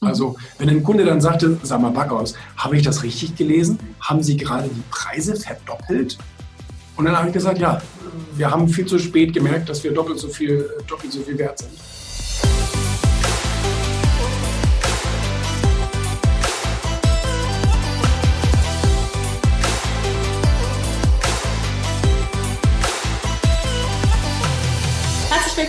Also wenn ein Kunde dann sagte, sag mal Backhaus, habe ich das richtig gelesen? Haben Sie gerade die Preise verdoppelt? Und dann habe ich gesagt, ja, wir haben viel zu spät gemerkt, dass wir doppelt so viel, doppelt so viel wert sind.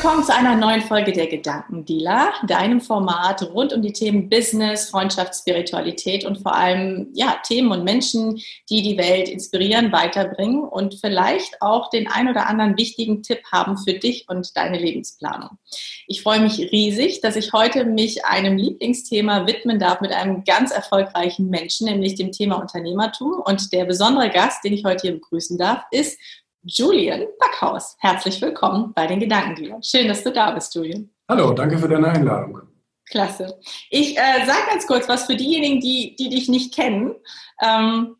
Willkommen zu einer neuen Folge der Gedankendealer, deinem Format rund um die Themen Business, Freundschaft, Spiritualität und vor allem ja, Themen und Menschen, die die Welt inspirieren, weiterbringen und vielleicht auch den ein oder anderen wichtigen Tipp haben für dich und deine Lebensplanung. Ich freue mich riesig, dass ich heute mich einem Lieblingsthema widmen darf mit einem ganz erfolgreichen Menschen, nämlich dem Thema Unternehmertum. Und der besondere Gast, den ich heute hier begrüßen darf, ist Julian Backhaus. Herzlich willkommen bei den Gedankendealern. Schön, dass du da bist, Julian. Hallo, danke für deine Einladung. Klasse. Ich äh, sage ganz kurz was für diejenigen, die, die dich nicht kennen. Ähm,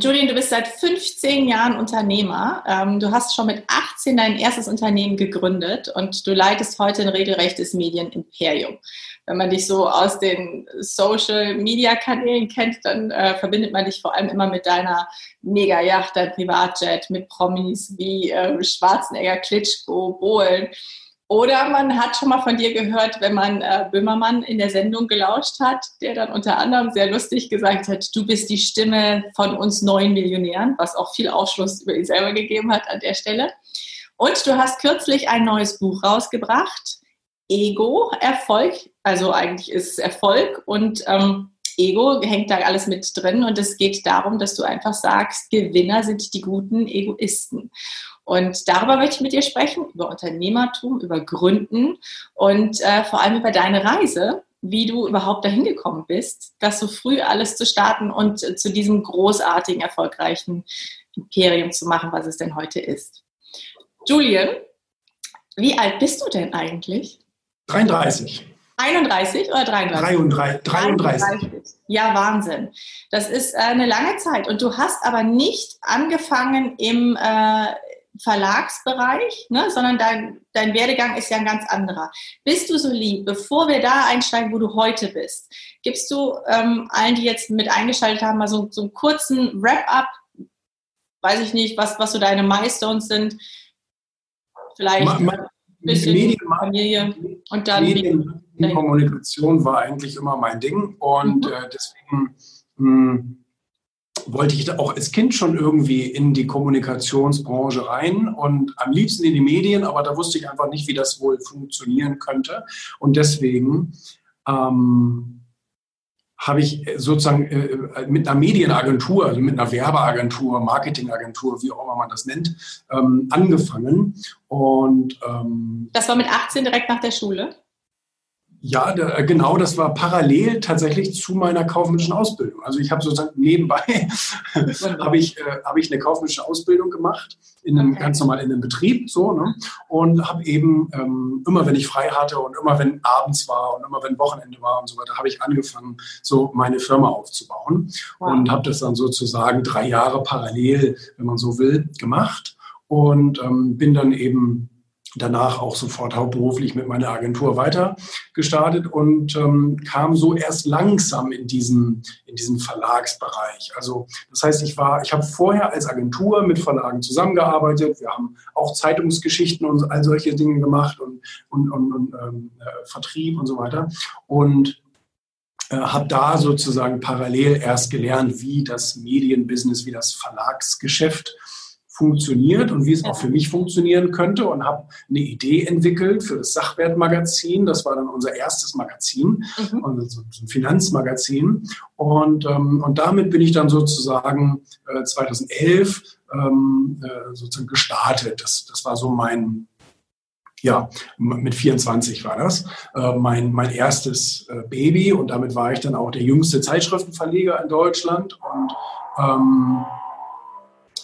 Julian, du bist seit 15 Jahren Unternehmer. Ähm, du hast schon mit 18 dein erstes Unternehmen gegründet und du leitest heute ein regelrechtes Medienimperium. Wenn man dich so aus den Social-Media-Kanälen kennt, dann äh, verbindet man dich vor allem immer mit deiner Mega-Yacht, dein Privatjet, mit Promis wie äh, Schwarzenegger, Klitschko, Bohlen. Oder man hat schon mal von dir gehört, wenn man äh, Böhmermann in der Sendung gelauscht hat, der dann unter anderem sehr lustig gesagt hat, du bist die Stimme von uns neuen Millionären, was auch viel Aufschluss über ihn selber gegeben hat an der Stelle. Und du hast kürzlich ein neues Buch rausgebracht, Ego, Erfolg, also eigentlich ist es Erfolg und ähm, Ego hängt da alles mit drin und es geht darum, dass du einfach sagst, Gewinner sind die guten Egoisten. Und darüber möchte ich mit dir sprechen, über Unternehmertum, über Gründen und äh, vor allem über deine Reise, wie du überhaupt dahin gekommen bist, das so früh alles zu starten und äh, zu diesem großartigen, erfolgreichen Imperium zu machen, was es denn heute ist. Julian, wie alt bist du denn eigentlich? 33. 31 oder 33? 33. 33. Ja, Wahnsinn. Das ist äh, eine lange Zeit. Und du hast aber nicht angefangen im, äh, Verlagsbereich, ne, sondern dein, dein Werdegang ist ja ein ganz anderer. Bist du so lieb, bevor wir da einsteigen, wo du heute bist, gibst du ähm, allen, die jetzt mit eingeschaltet haben, mal so, so einen kurzen Wrap-up, weiß ich nicht, was, was so deine Milestones sind, vielleicht ma, ein bisschen Medien, Familie und dann Medien, Kommunikation war eigentlich immer mein Ding und mhm. äh, deswegen mh, hm, wollte ich auch als Kind schon irgendwie in die Kommunikationsbranche rein und am liebsten in die Medien, aber da wusste ich einfach nicht, wie das wohl funktionieren könnte. Und deswegen ähm, habe ich sozusagen äh, mit einer Medienagentur, also mit einer Werbeagentur, Marketingagentur, wie auch immer man das nennt, ähm, angefangen. Und ähm, das war mit 18 direkt nach der Schule? Ja, da, äh, genau, das war parallel tatsächlich zu meiner kaufmännischen Ausbildung. Also ich habe sozusagen nebenbei habe ich, äh, hab ich eine kaufmännische Ausbildung gemacht, in einem, okay. ganz normal in einem Betrieb so, ne? und habe eben ähm, immer, wenn ich frei hatte und immer, wenn abends war und immer, wenn Wochenende war und so weiter, habe ich angefangen, so meine Firma aufzubauen wow. und habe das dann sozusagen drei Jahre parallel, wenn man so will, gemacht und ähm, bin dann eben danach auch sofort hauptberuflich mit meiner Agentur weiter gestartet und ähm, kam so erst langsam in diesen, in diesen Verlagsbereich. Also das heißt, ich war, ich habe vorher als Agentur mit Verlagen zusammengearbeitet. Wir haben auch Zeitungsgeschichten und all solche Dinge gemacht und, und, und, und ähm, äh, Vertrieb und so weiter. Und äh, habe da sozusagen parallel erst gelernt, wie das Medienbusiness, wie das Verlagsgeschäft funktioniert und wie es auch für mich funktionieren könnte und habe eine Idee entwickelt für das Sachwertmagazin. Das war dann unser erstes Magazin, mhm. also so ein Finanzmagazin. Und, ähm, und damit bin ich dann sozusagen äh, 2011 ähm, äh, sozusagen gestartet. Das, das war so mein, ja, mit 24 war das, äh, mein, mein erstes äh, Baby und damit war ich dann auch der jüngste Zeitschriftenverleger in Deutschland und ähm,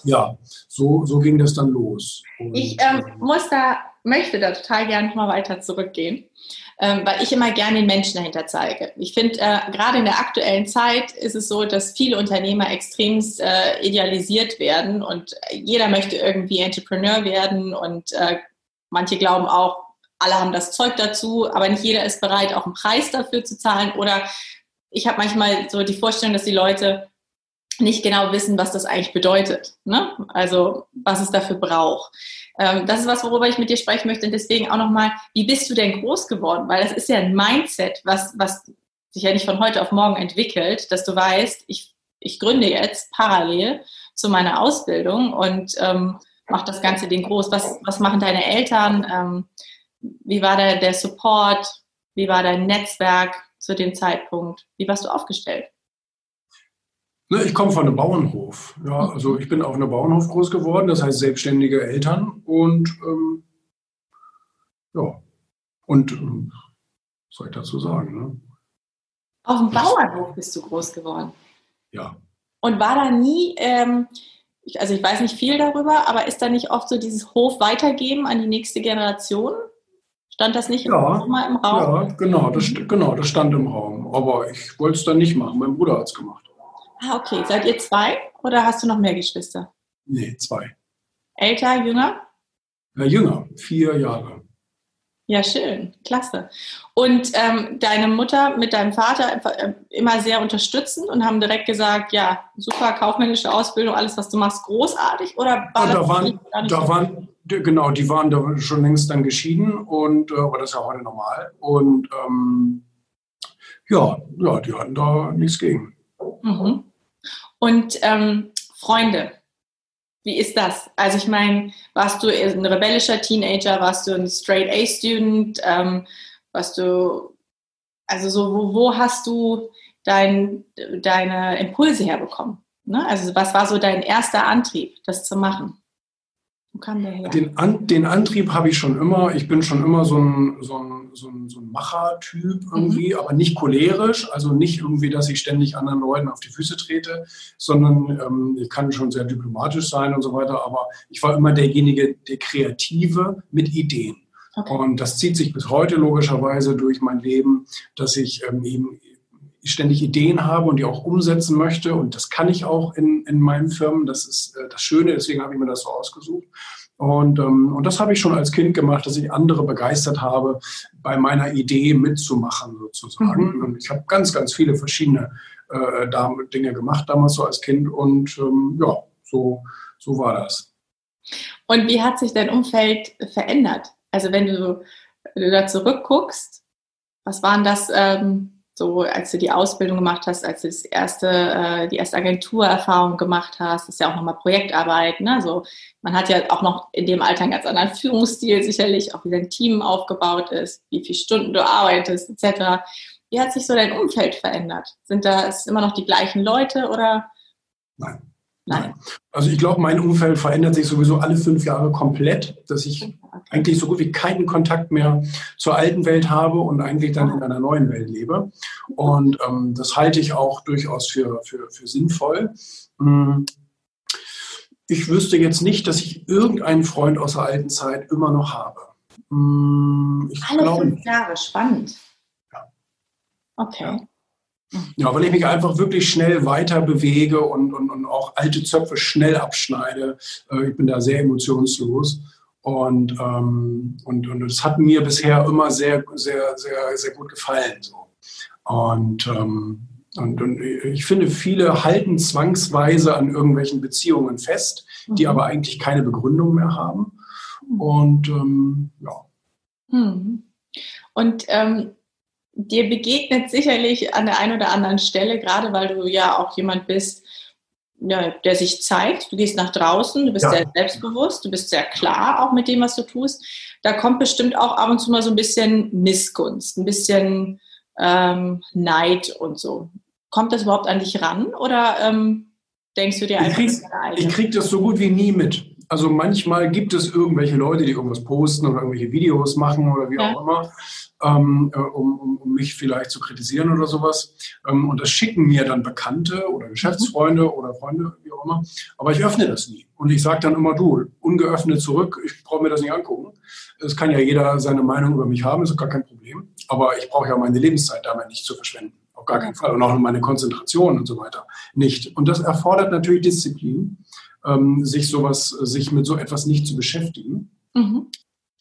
ja, so, so ging das dann los. Und, ich ähm, muss da, möchte da total gerne nochmal weiter zurückgehen, ähm, weil ich immer gerne den Menschen dahinter zeige. Ich finde, äh, gerade in der aktuellen Zeit ist es so, dass viele Unternehmer extremst äh, idealisiert werden und jeder möchte irgendwie Entrepreneur werden und äh, manche glauben auch, alle haben das Zeug dazu, aber nicht jeder ist bereit, auch einen Preis dafür zu zahlen. Oder ich habe manchmal so die Vorstellung, dass die Leute nicht genau wissen, was das eigentlich bedeutet. Ne? Also was es dafür braucht. Ähm, das ist was, worüber ich mit dir sprechen möchte. Und deswegen auch nochmal, wie bist du denn groß geworden? Weil das ist ja ein Mindset, was, was sich ja nicht von heute auf morgen entwickelt, dass du weißt, ich, ich gründe jetzt parallel zu meiner Ausbildung und ähm, mache das ganze Ding groß. Was, was machen deine Eltern? Ähm, wie war der, der Support? Wie war dein Netzwerk zu dem Zeitpunkt? Wie warst du aufgestellt? Ne, ich komme von einem Bauernhof. Ja, also ich bin auf einem Bauernhof groß geworden, das heißt selbstständige Eltern und ähm, ja, und ähm, was soll ich dazu sagen? Ne? Auf dem Bauernhof bist du groß geworden. Ja. Und war da nie, ähm, also ich weiß nicht viel darüber, aber ist da nicht oft so dieses Hof weitergeben an die nächste Generation? Stand das nicht ja, immer im Raum? Ja, genau das, genau, das stand im Raum. Aber ich wollte es dann nicht machen. Mein Bruder hat es gemacht. Ah, okay. Seid ihr zwei oder hast du noch mehr Geschwister? Nee, zwei. Älter, jünger? Ja, jünger, vier Jahre. Ja, schön, klasse. Und ähm, deine Mutter mit deinem Vater äh, immer sehr unterstützend und haben direkt gesagt, ja, super kaufmännische Ausbildung, alles, was du machst, großartig? Oder war ja, da waren, da waren, genau, die waren da schon längst dann geschieden und äh, aber das ist ja heute normal. Und ähm, ja, ja, die hatten da nichts gegen. Mhm. Und ähm, Freunde, wie ist das? Also ich meine, warst du ein rebellischer Teenager, warst du ein Straight A-Student, ähm, warst du, also so, wo, wo hast du dein, deine Impulse herbekommen? Ne? Also was war so dein erster Antrieb, das zu machen? Wo kam der her? Den, An, den Antrieb habe ich schon immer. Ich bin schon immer so ein, so ein, so ein, so ein Macher-Typ irgendwie, mhm. aber nicht cholerisch. Also nicht irgendwie, dass ich ständig anderen Leuten auf die Füße trete, sondern ähm, ich kann schon sehr diplomatisch sein und so weiter. Aber ich war immer derjenige, der Kreative mit Ideen. Okay. Und das zieht sich bis heute logischerweise durch mein Leben, dass ich ähm, eben ständig Ideen habe und die auch umsetzen möchte. Und das kann ich auch in, in meinen Firmen. Das ist äh, das Schöne, deswegen habe ich mir das so ausgesucht. Und, ähm, und das habe ich schon als Kind gemacht, dass ich andere begeistert habe, bei meiner Idee mitzumachen sozusagen. Mhm. Und ich habe ganz, ganz viele verschiedene äh, Dinge gemacht damals so als Kind. Und ähm, ja, so, so war das. Und wie hat sich dein Umfeld verändert? Also wenn du, wenn du da zurückguckst, was waren das? Ähm so als du die Ausbildung gemacht hast, als du das erste, äh, die erste Agenturerfahrung gemacht hast, ist ja auch nochmal Projektarbeit. Ne? Also man hat ja auch noch in dem Alter einen ganz anderen Führungsstil sicherlich, auch wie dein Team aufgebaut ist, wie viele Stunden du arbeitest, etc. Wie hat sich so dein Umfeld verändert? Sind da immer noch die gleichen Leute oder? Nein. Nein. Also ich glaube, mein Umfeld verändert sich sowieso alle fünf Jahre komplett, dass ich eigentlich so gut wie keinen Kontakt mehr zur alten Welt habe und eigentlich dann in einer neuen Welt lebe. Und ähm, das halte ich auch durchaus für, für, für sinnvoll. Hm. Ich wüsste jetzt nicht, dass ich irgendeinen Freund aus der alten Zeit immer noch habe. Hm, ich alle fünf Jahre, spannend. Ja. Okay. Ja. Ja, weil ich mich einfach wirklich schnell weiter bewege und, und, und auch alte Zöpfe schnell abschneide. Äh, ich bin da sehr emotionslos. Und, ähm, und, und das hat mir bisher immer sehr, sehr, sehr, sehr gut gefallen. So. Und, ähm, und, und ich finde, viele halten zwangsweise an irgendwelchen Beziehungen fest, die mhm. aber eigentlich keine Begründung mehr haben. Und ähm, ja. Mhm. Und ähm, dir begegnet sicherlich an der einen oder anderen Stelle, gerade weil du ja auch jemand bist, ja, der sich zeigt. Du gehst nach draußen, du bist ja. sehr selbstbewusst, du bist sehr klar auch mit dem, was du tust. Da kommt bestimmt auch ab und zu mal so ein bisschen Missgunst, ein bisschen ähm, Neid und so. Kommt das überhaupt an dich ran oder ähm, denkst du dir einfach, ich krieg, ich krieg das so gut wie nie mit. Also manchmal gibt es irgendwelche Leute, die irgendwas posten oder irgendwelche Videos machen oder wie ja. auch immer, ähm, äh, um, um, um, mich vielleicht zu kritisieren oder sowas. Ähm, und das schicken mir dann Bekannte oder Geschäftsfreunde mhm. oder Freunde, wie auch immer. Aber ich öffne das nie. Und ich sage dann immer, du, ungeöffnet zurück, ich brauche mir das nicht angucken. Es kann ja jeder seine Meinung über mich haben, ist gar kein Problem. Aber ich brauche ja meine Lebenszeit damit nicht zu verschwenden. Auf gar keinen Fall. Und auch meine Konzentration und so weiter nicht. Und das erfordert natürlich Disziplin ähm, sich sowas, sich mit so etwas nicht zu beschäftigen. Mhm.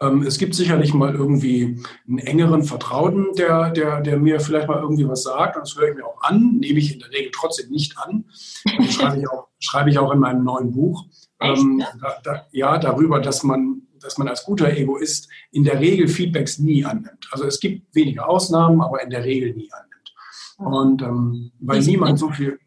Ähm, es gibt sicherlich mal irgendwie einen engeren Vertrauten, der, der, der mir vielleicht mal irgendwie was sagt. Das höre ich mir auch an, nehme ich in der Regel trotzdem nicht an. Das schreibe ich auch, schreibe ich auch in meinem neuen Buch. Ähm, da, da, ja, darüber, dass man, dass man als guter Egoist in der Regel Feedbacks nie annimmt. Also es gibt wenige Ausnahmen, aber in der Regel nie annimmt. Und ähm, weil niemand so viel,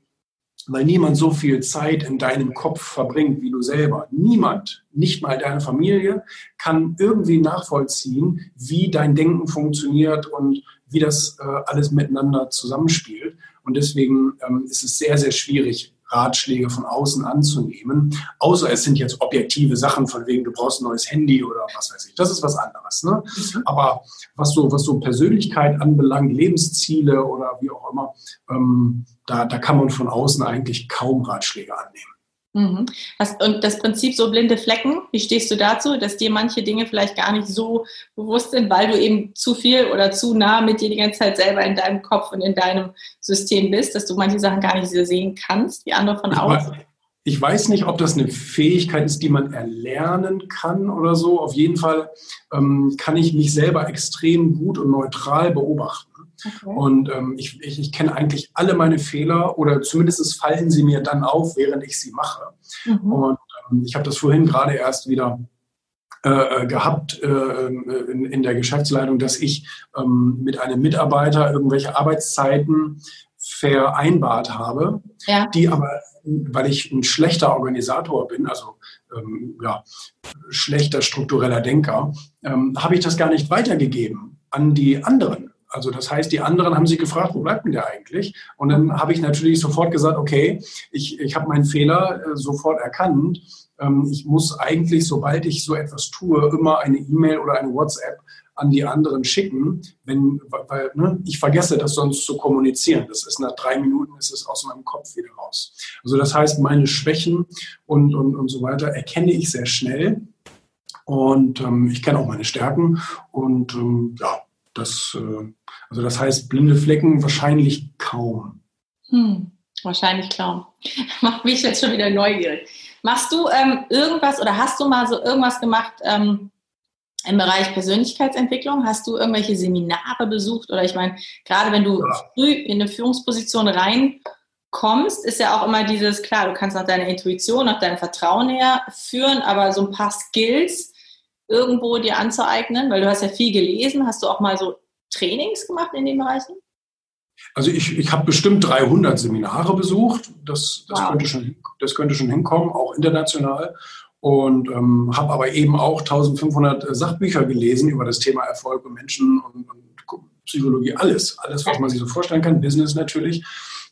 weil niemand so viel Zeit in deinem Kopf verbringt wie du selber. Niemand, nicht mal deine Familie, kann irgendwie nachvollziehen, wie dein Denken funktioniert und wie das äh, alles miteinander zusammenspielt. Und deswegen ähm, ist es sehr, sehr schwierig, Ratschläge von außen anzunehmen, außer es sind jetzt objektive Sachen, von wegen du brauchst ein neues Handy oder was weiß ich. Das ist was anderes. Ne? Mhm. Aber was so, was so Persönlichkeit anbelangt, Lebensziele oder wie auch immer, ähm, da, da kann man von außen eigentlich kaum Ratschläge annehmen. Mhm. und das Prinzip so blinde Flecken, wie stehst du dazu, dass dir manche Dinge vielleicht gar nicht so bewusst sind, weil du eben zu viel oder zu nah mit dir die ganze Zeit selber in deinem Kopf und in deinem System bist, dass du manche Sachen gar nicht so sehen kannst, wie andere von außen? Ich weiß nicht, ob das eine Fähigkeit ist, die man erlernen kann oder so. Auf jeden Fall ähm, kann ich mich selber extrem gut und neutral beobachten. Okay. Und ähm, ich, ich, ich kenne eigentlich alle meine Fehler oder zumindest fallen sie mir dann auf, während ich sie mache. Mhm. Und ähm, ich habe das vorhin gerade erst wieder äh, äh gehabt äh, in, in, der Geschäftsleitung, dass ich ähm, mit einem Mitarbeiter irgendwelche Arbeitszeiten vereinbart habe, ja. die aber, weil ich ein schlechter Organisator bin, also ähm, ja, schlechter struktureller Denker, ähm, habe ich das gar nicht weitergegeben an die anderen. Also das heißt, die anderen haben sich gefragt, wo bleibt denn der eigentlich? Und dann habe ich natürlich sofort gesagt, okay, ich, ich habe meinen Fehler äh, sofort erkannt. Ähm, ich muss eigentlich, sobald ich so etwas tue, immer eine E-Mail oder eine WhatsApp an die anderen schicken, wenn, weil ne, ich vergesse das sonst zu kommunizieren. Das ist nach drei Minuten ist es aus meinem Kopf wieder raus. Also das heißt, meine Schwächen und, und, und so weiter erkenne ich sehr schnell. Und ähm, ich kenne auch meine Stärken. Und ähm, ja, das, äh, also das heißt, blinde Flecken wahrscheinlich kaum. Hm, wahrscheinlich kaum. Macht mich jetzt schon wieder neugierig. Machst du ähm, irgendwas oder hast du mal so irgendwas gemacht ähm, im Bereich Persönlichkeitsentwicklung? Hast du irgendwelche Seminare besucht? Oder ich meine, gerade wenn du ja. früh in eine Führungsposition reinkommst, ist ja auch immer dieses, klar, du kannst nach deiner Intuition, nach deinem Vertrauen her führen, aber so ein paar Skills, irgendwo dir anzueignen? Weil du hast ja viel gelesen. Hast du auch mal so Trainings gemacht in den Bereichen? Also ich, ich habe bestimmt 300 Seminare besucht. Das, das, wow. könnte schon, das könnte schon hinkommen, auch international. Und ähm, habe aber eben auch 1500 Sachbücher gelesen über das Thema Erfolg und Menschen und, und Psychologie, alles. Alles, was man sich so vorstellen kann, Business natürlich.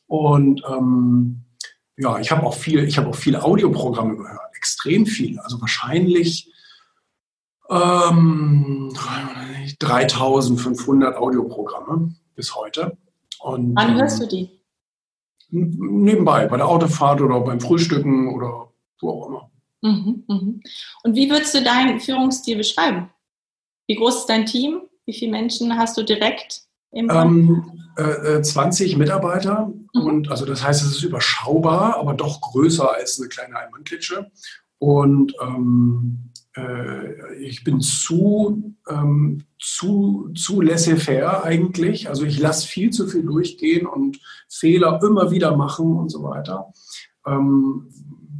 Und ähm, ja, ich habe auch viel, ich habe auch viele Audioprogramme gehört, extrem viele. Also wahrscheinlich ähm, 3500 Audioprogramme bis heute. Und, Wann hörst du die? Nebenbei, bei der Autofahrt oder beim Frühstücken oder wo auch immer. Mhm, mhm. Und wie würdest du deinen Führungsstil beschreiben? Wie groß ist dein Team? Wie viele Menschen hast du direkt im ähm, äh, 20 äh, Mitarbeiter mhm. und also das heißt, es ist überschaubar, aber doch größer als eine kleine Einmannklitsche. Und ähm, äh, ich bin zu, ähm, zu, zu laissez-faire eigentlich. Also ich lasse viel zu viel durchgehen und Fehler immer wieder machen und so weiter. Ähm,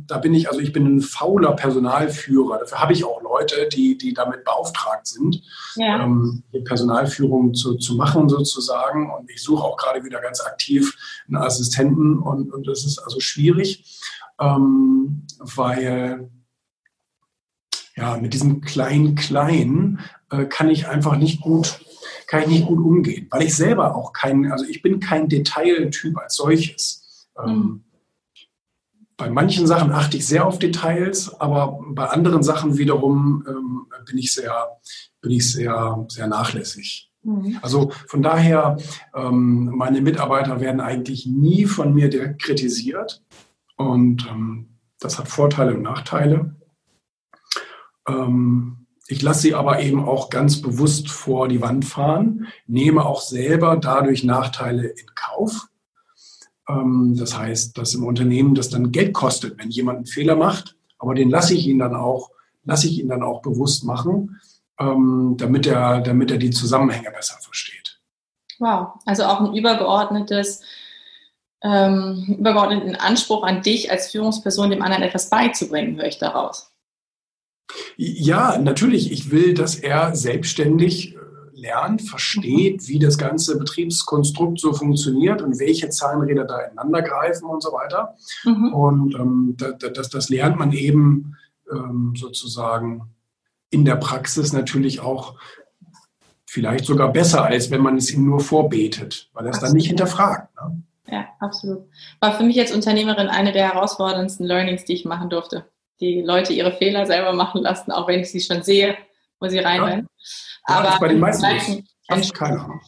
da bin ich, also ich bin ein fauler Personalführer. Dafür habe ich auch Leute, die, die damit beauftragt sind, ja. ähm, die Personalführung zu, zu machen sozusagen. Und ich suche auch gerade wieder ganz aktiv einen Assistenten und, und das ist also schwierig, ähm, weil ja, mit diesem Klein-Klein äh, kann ich einfach nicht gut, kann ich nicht gut umgehen, weil ich selber auch kein, also ich bin kein Detailtyp als solches. Ähm, mhm. Bei manchen Sachen achte ich sehr auf Details, aber bei anderen Sachen wiederum ähm, bin ich sehr, bin ich sehr, sehr nachlässig. Mhm. Also von daher, ähm, meine Mitarbeiter werden eigentlich nie von mir kritisiert und ähm, das hat Vorteile und Nachteile. Ähm, ich lasse sie aber eben auch ganz bewusst vor die Wand fahren, nehme auch selber dadurch Nachteile in Kauf. Ähm, das heißt, dass im Unternehmen das dann Geld kostet, wenn jemand einen Fehler macht, aber den lasse ich ihn dann auch, lasse ich ihn dann auch bewusst machen, ähm, damit, er, damit er die Zusammenhänge besser versteht. Wow, also auch ein übergeordnetes, ähm, übergeordneten Anspruch an dich als Führungsperson, dem anderen etwas beizubringen, höre ich daraus. Ja, natürlich. Ich will, dass er selbstständig äh, lernt, versteht, wie das ganze Betriebskonstrukt so funktioniert und welche Zahnräder da ineinander greifen und so weiter. Mhm. Und ähm, das, das, lernt man eben ähm, sozusagen in der Praxis natürlich auch vielleicht sogar besser, als wenn man es ihm nur vorbetet, weil er es dann nicht hinterfragt. Ne? Ja, absolut. War für mich als Unternehmerin eine der herausforderndsten Learnings, die ich machen durfte. Die Leute ihre Fehler selber machen lassen, auch wenn ich sie schon sehe, wo sie rein ja. Aber bei den meisten fast keiner.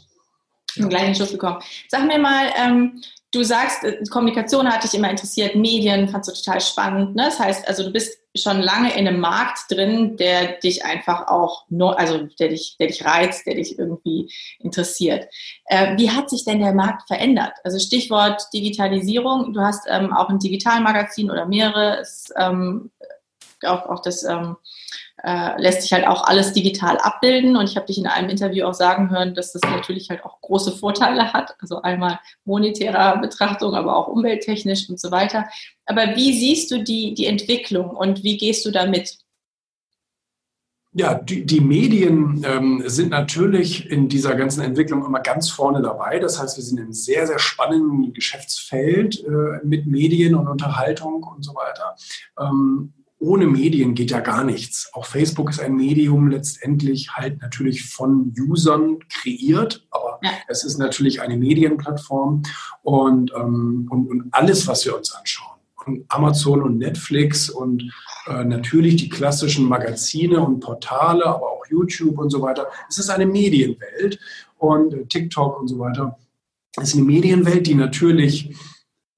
Im gleichen Schuss bekommen. Sag mir mal, ähm, du sagst, äh, Kommunikation hat dich immer interessiert, Medien fandst du total spannend. Ne? Das heißt, also du bist schon lange in einem Markt drin, der dich einfach auch, also der dich, der dich reizt, der dich irgendwie interessiert. Äh, wie hat sich denn der Markt verändert? Also Stichwort Digitalisierung. Du hast ähm, auch ein Digitalmagazin oder mehrere. Es, ähm, auch, auch das ähm, äh, lässt sich halt auch alles digital abbilden. Und ich habe dich in einem Interview auch sagen hören, dass das natürlich halt auch große Vorteile hat. Also einmal monetärer Betrachtung, aber auch umwelttechnisch und so weiter. Aber wie siehst du die, die Entwicklung und wie gehst du damit? Ja, die, die Medien ähm, sind natürlich in dieser ganzen Entwicklung immer ganz vorne dabei. Das heißt, wir sind in einem sehr, sehr spannenden Geschäftsfeld äh, mit Medien und Unterhaltung und so weiter. Ähm, ohne Medien geht ja gar nichts. Auch Facebook ist ein Medium letztendlich halt natürlich von Usern kreiert, aber ja. es ist natürlich eine Medienplattform und, ähm, und, und, alles, was wir uns anschauen. Und Amazon und Netflix und äh, natürlich die klassischen Magazine und Portale, aber auch YouTube und so weiter. Es ist eine Medienwelt und äh, TikTok und so weiter. Es ist eine Medienwelt, die natürlich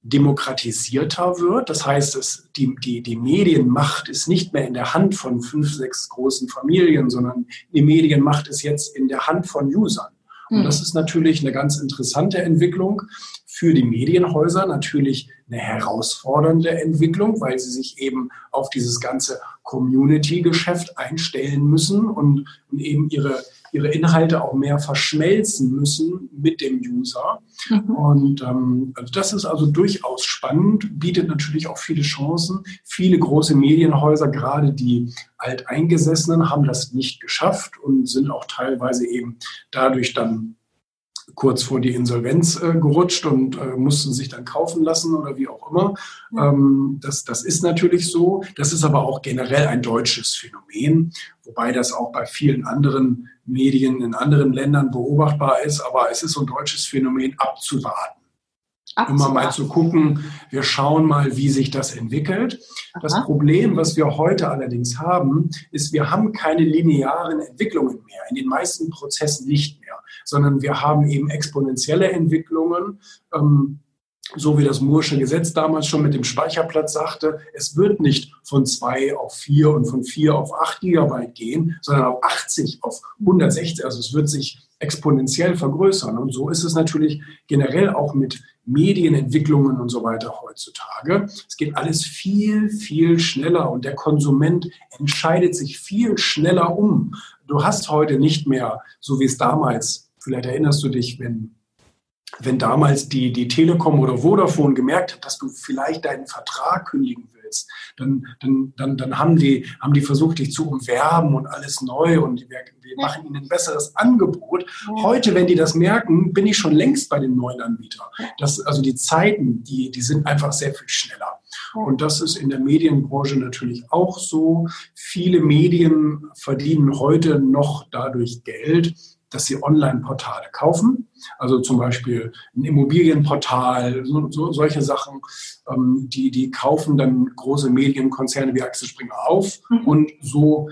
demokratisierter wird. Das heißt, es, die, die, die Medienmacht ist nicht mehr in der Hand von fünf, sechs großen Familien, sondern die Medienmacht ist jetzt in der Hand von Usern. Und hm. das ist natürlich eine ganz interessante Entwicklung für die Medienhäuser, natürlich eine herausfordernde Entwicklung, weil sie sich eben auf dieses ganze Community-Geschäft einstellen müssen und, und eben ihre ihre Inhalte auch mehr verschmelzen müssen mit dem User. Mhm. Und ähm, also das ist also durchaus spannend, bietet natürlich auch viele Chancen. Viele große Medienhäuser, gerade die Alteingesessenen, haben das nicht geschafft und sind auch teilweise eben dadurch dann kurz vor die Insolvenz äh, gerutscht und äh, mussten sich dann kaufen lassen oder wie auch immer. Ähm, das, das ist natürlich so. Das ist aber auch generell ein deutsches Phänomen, wobei das auch bei vielen anderen Medien in anderen Ländern beobachtbar ist. Aber es ist so ein deutsches Phänomen abzuwarten. Abzuwarten. Immer mal zu gucken, wir schauen mal, wie sich das entwickelt. Aha. Das Problem, was wir heute allerdings haben, ist, wir haben keine linearen Entwicklungen mehr, in den meisten Prozessen nicht mehr sondern wir haben eben exponentielle Entwicklungen. Ähm, so wie das Moore'sche Gesetz damals schon mit dem Speicherplatz sagte, es wird nicht von zwei auf vier und von vier auf acht Gigabyte gehen, sondern auf 80, auf 160. Also es wird sich exponentiell vergrößern. Und so ist es natürlich generell auch mit Medienentwicklungen und so weiter heutzutage. Es geht alles viel, viel schneller und der Konsument entscheidet sich viel schneller um. Du hast heute nicht mehr, so wie es damals Vielleicht erinnerst du dich, wenn, wenn damals die, die Telekom oder Vodafone gemerkt hat, dass du vielleicht deinen Vertrag kündigen willst, dann, dann, dann, dann haben, die, haben die versucht, dich zu umwerben und alles neu und wir, wir machen ihnen ein besseres Angebot. Heute, wenn die das merken, bin ich schon längst bei den neuen Anbietern. Das, also die Zeiten, die, die sind einfach sehr viel schneller. Und das ist in der Medienbranche natürlich auch so. Viele Medien verdienen heute noch dadurch Geld, dass sie Online-Portale kaufen, also zum Beispiel ein Immobilienportal, so, so, solche Sachen, ähm, die, die kaufen dann große Medienkonzerne wie Axel Springer auf mhm. und so,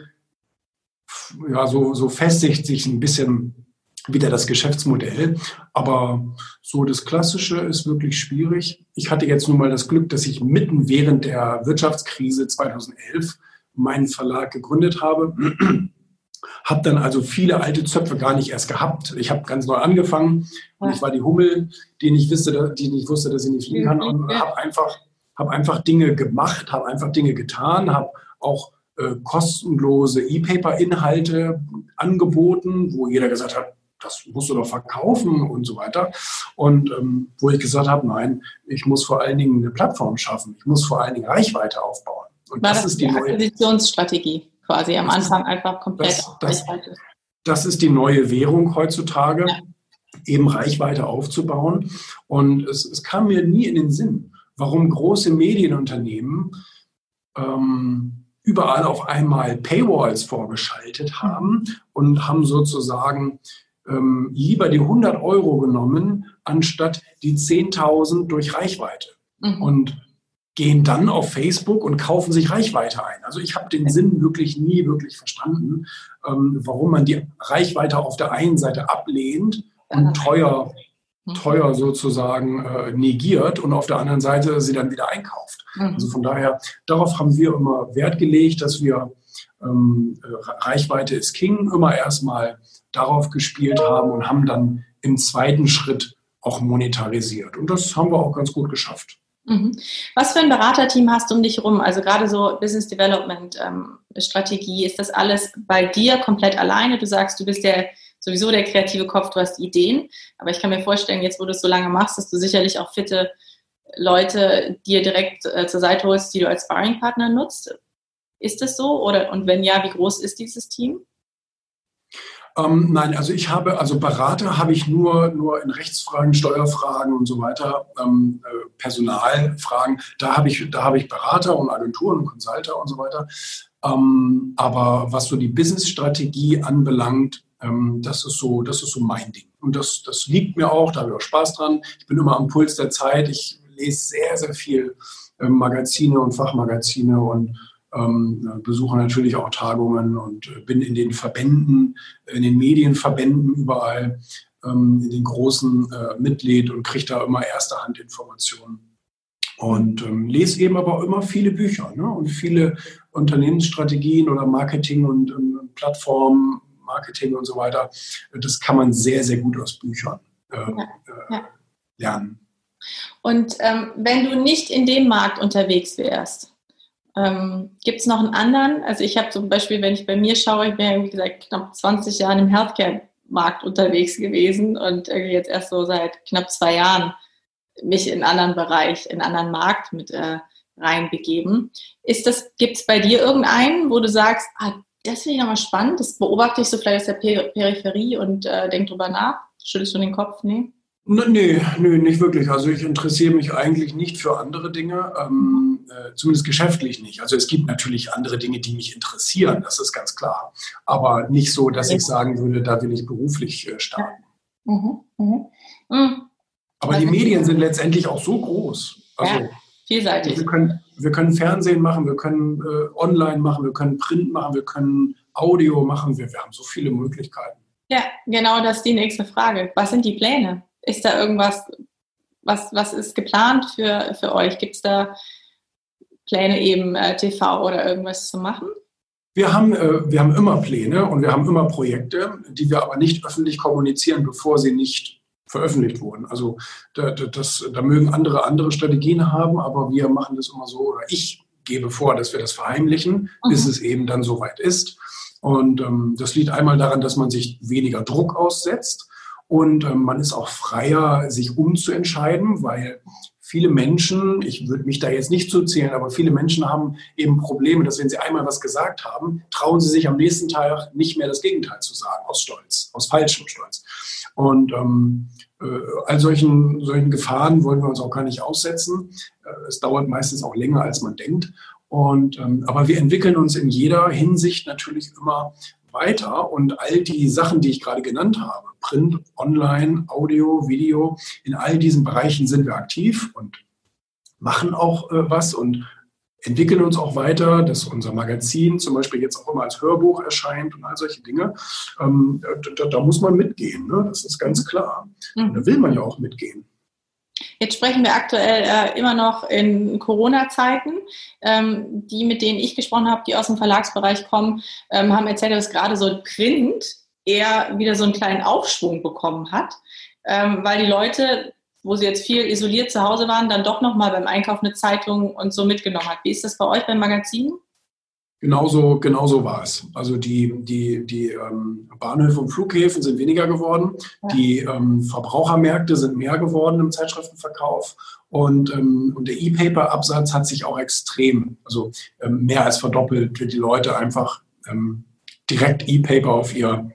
ja, so, so festigt sich ein bisschen wieder das Geschäftsmodell. Aber so das Klassische ist wirklich schwierig. Ich hatte jetzt nun mal das Glück, dass ich mitten während der Wirtschaftskrise 2011 meinen Verlag gegründet habe habe dann also viele alte Zöpfe gar nicht erst gehabt. Ich habe ganz neu angefangen und ich war die Hummel, die nicht wusste, die nicht wusste, dass sie nicht fliegen kann und habe einfach, hab einfach Dinge gemacht, habe einfach Dinge getan, habe auch äh, kostenlose E-Paper-Inhalte angeboten, wo jeder gesagt hat, das musst du doch verkaufen und so weiter. Und ähm, wo ich gesagt habe, nein, ich muss vor allen Dingen eine Plattform schaffen. Ich muss vor allen Dingen Reichweite aufbauen. Und War das, das ist die, die Akquisitionsstrategie quasi am Anfang einfach komplett das, das, Reichweite. Das ist die neue Währung heutzutage, ja. eben Reichweite aufzubauen. Und es, es, kam mir nie in den Sinn, warum große Medienunternehmen ähm, überall auf einmal Paywalls vorgeschaltet haben und haben sozusagen ähm, lieber die 100 Euro genommen, anstatt die 10.000 durch Reichweite. Mhm. Und gehen dann auf Facebook und kaufen sich Reichweite ein. Also ich habe den Sinn wirklich nie wirklich verstanden, ähm, warum man die Reichweite auf der einen Seite ablehnt und teuer, mhm. teuer sozusagen äh, negiert und auf der anderen Seite sie dann wieder einkauft. Mhm. Also von daher, darauf haben wir immer Wert gelegt, dass wir ähm, Reichweite ist King immer erstmal darauf gespielt haben und haben dann im zweiten Schritt auch monetarisiert. Und das haben wir auch ganz gut geschafft. Mhm. Was für ein Beraterteam hast du um dich rum? Also gerade so Business Development ähm, Strategie, ist das alles bei dir komplett alleine? Du sagst, du bist der sowieso der kreative Kopf, du hast Ideen, aber ich kann mir vorstellen, jetzt wo du es so lange machst, dass du sicherlich auch fitte Leute dir direkt äh, zur Seite holst, die du als Sparringpartner nutzt. Ist das so? Oder und wenn ja, wie groß ist dieses Team? Ähm, nein, also ich habe, also Berater habe ich nur, nur in Rechtsfragen, Steuerfragen und so weiter, ähm, äh, Personalfragen. Da habe ich, da habe ich Berater und Agenturen und Consulter und so weiter. Ähm, aber was so die Business-Strategie anbelangt, ähm, das ist so, das ist so mein Ding. Und das, das liegt mir auch, da habe ich auch Spaß dran. Ich bin immer am Puls der Zeit. Ich lese sehr, sehr viel äh, Magazine und Fachmagazine und ähm, besuche natürlich auch Tagungen und äh, bin in den Verbänden, in den Medienverbänden überall, ähm, in den großen äh, Mitglied und kriege da immer erste Hand Informationen. Und ähm, lese eben aber auch immer viele Bücher ne? und viele Unternehmensstrategien oder Marketing und ähm, Plattformen, Marketing und so weiter. Das kann man sehr, sehr gut aus Büchern äh, ja, ja. Äh, lernen. Und ähm, wenn du nicht in dem Markt unterwegs wärst, ähm, Gibt es noch einen anderen? Also ich habe zum Beispiel, wenn ich bei mir schaue, ich bin ja, wie gesagt, knapp 20 Jahre im Healthcare-Markt unterwegs gewesen und jetzt erst so seit knapp zwei Jahren mich in einen anderen Bereich, in einen anderen Markt mit äh, reinbegeben. Ist das, gibt es bei dir irgendeinen, wo du sagst, ah, das finde ich nochmal spannend, das beobachte ich so vielleicht aus der Peripherie und äh, denk drüber nach? Schüttelst du den Kopf? Nee? Nee, nee, nicht wirklich. Also ich interessiere mich eigentlich nicht für andere Dinge, ähm, äh, zumindest geschäftlich nicht. Also es gibt natürlich andere Dinge, die mich interessieren, das ist ganz klar. Aber nicht so, dass ich sagen würde, da will ich beruflich äh, starten. Mhm, mhm. Mhm. Aber die Medien sind letztendlich auch so groß. Also, ja, vielseitig. Wir können, wir können Fernsehen machen, wir können äh, online machen, wir können Print machen, wir können Audio machen. Wir, wir haben so viele Möglichkeiten. Ja, genau das ist die nächste Frage. Was sind die Pläne? Ist da irgendwas, was, was ist geplant für, für euch? Gibt es da Pläne eben äh, TV oder irgendwas zu machen? Wir haben, äh, wir haben immer Pläne und wir haben immer Projekte, die wir aber nicht öffentlich kommunizieren, bevor sie nicht veröffentlicht wurden. Also da, das, da mögen andere andere Strategien haben, aber wir machen das immer so, oder ich gebe vor, dass wir das verheimlichen, mhm. bis es eben dann soweit ist. Und ähm, das liegt einmal daran, dass man sich weniger Druck aussetzt und ähm, man ist auch freier, sich umzuentscheiden, weil viele Menschen, ich würde mich da jetzt nicht zuzählen, aber viele Menschen haben eben Probleme, dass wenn sie einmal was gesagt haben, trauen sie sich am nächsten Tag nicht mehr das Gegenteil zu sagen, aus Stolz, aus falschem Stolz. Und ähm, äh, all solchen, solchen Gefahren wollen wir uns auch gar nicht aussetzen. Äh, es dauert meistens auch länger, als man denkt. Und, ähm, aber wir entwickeln uns in jeder Hinsicht natürlich immer weiter und all die Sachen, die ich gerade genannt habe, Print, Online, Audio, Video, in all diesen Bereichen sind wir aktiv und machen auch äh, was und entwickeln uns auch weiter, dass unser Magazin zum Beispiel jetzt auch immer als Hörbuch erscheint und all solche Dinge. Ähm, da, da, muss man mitgehen, ne? das ist ganz klar. Mhm. Da will man ja auch mitgehen. Jetzt sprechen wir aktuell äh, immer noch in Corona-Zeiten. Ähm, die, mit denen ich gesprochen habe, die aus dem Verlagsbereich kommen, ähm, haben erzählt, dass gerade so Print eher wieder so einen kleinen Aufschwung bekommen hat, ähm, weil die Leute, wo sie jetzt viel isoliert zu Hause waren, dann doch nochmal beim Einkauf eine Zeitung und so mitgenommen hat. Wie ist das bei euch beim Magazin? Genauso, genauso war es. Also die, die, die ähm, Bahnhöfe und Flughäfen sind weniger geworden, ja. die ähm, Verbrauchermärkte sind mehr geworden im Zeitschriftenverkauf und, ähm, und der E-Paper-Absatz hat sich auch extrem, also ähm, mehr als verdoppelt, die Leute einfach ähm, direkt E-Paper auf ihr,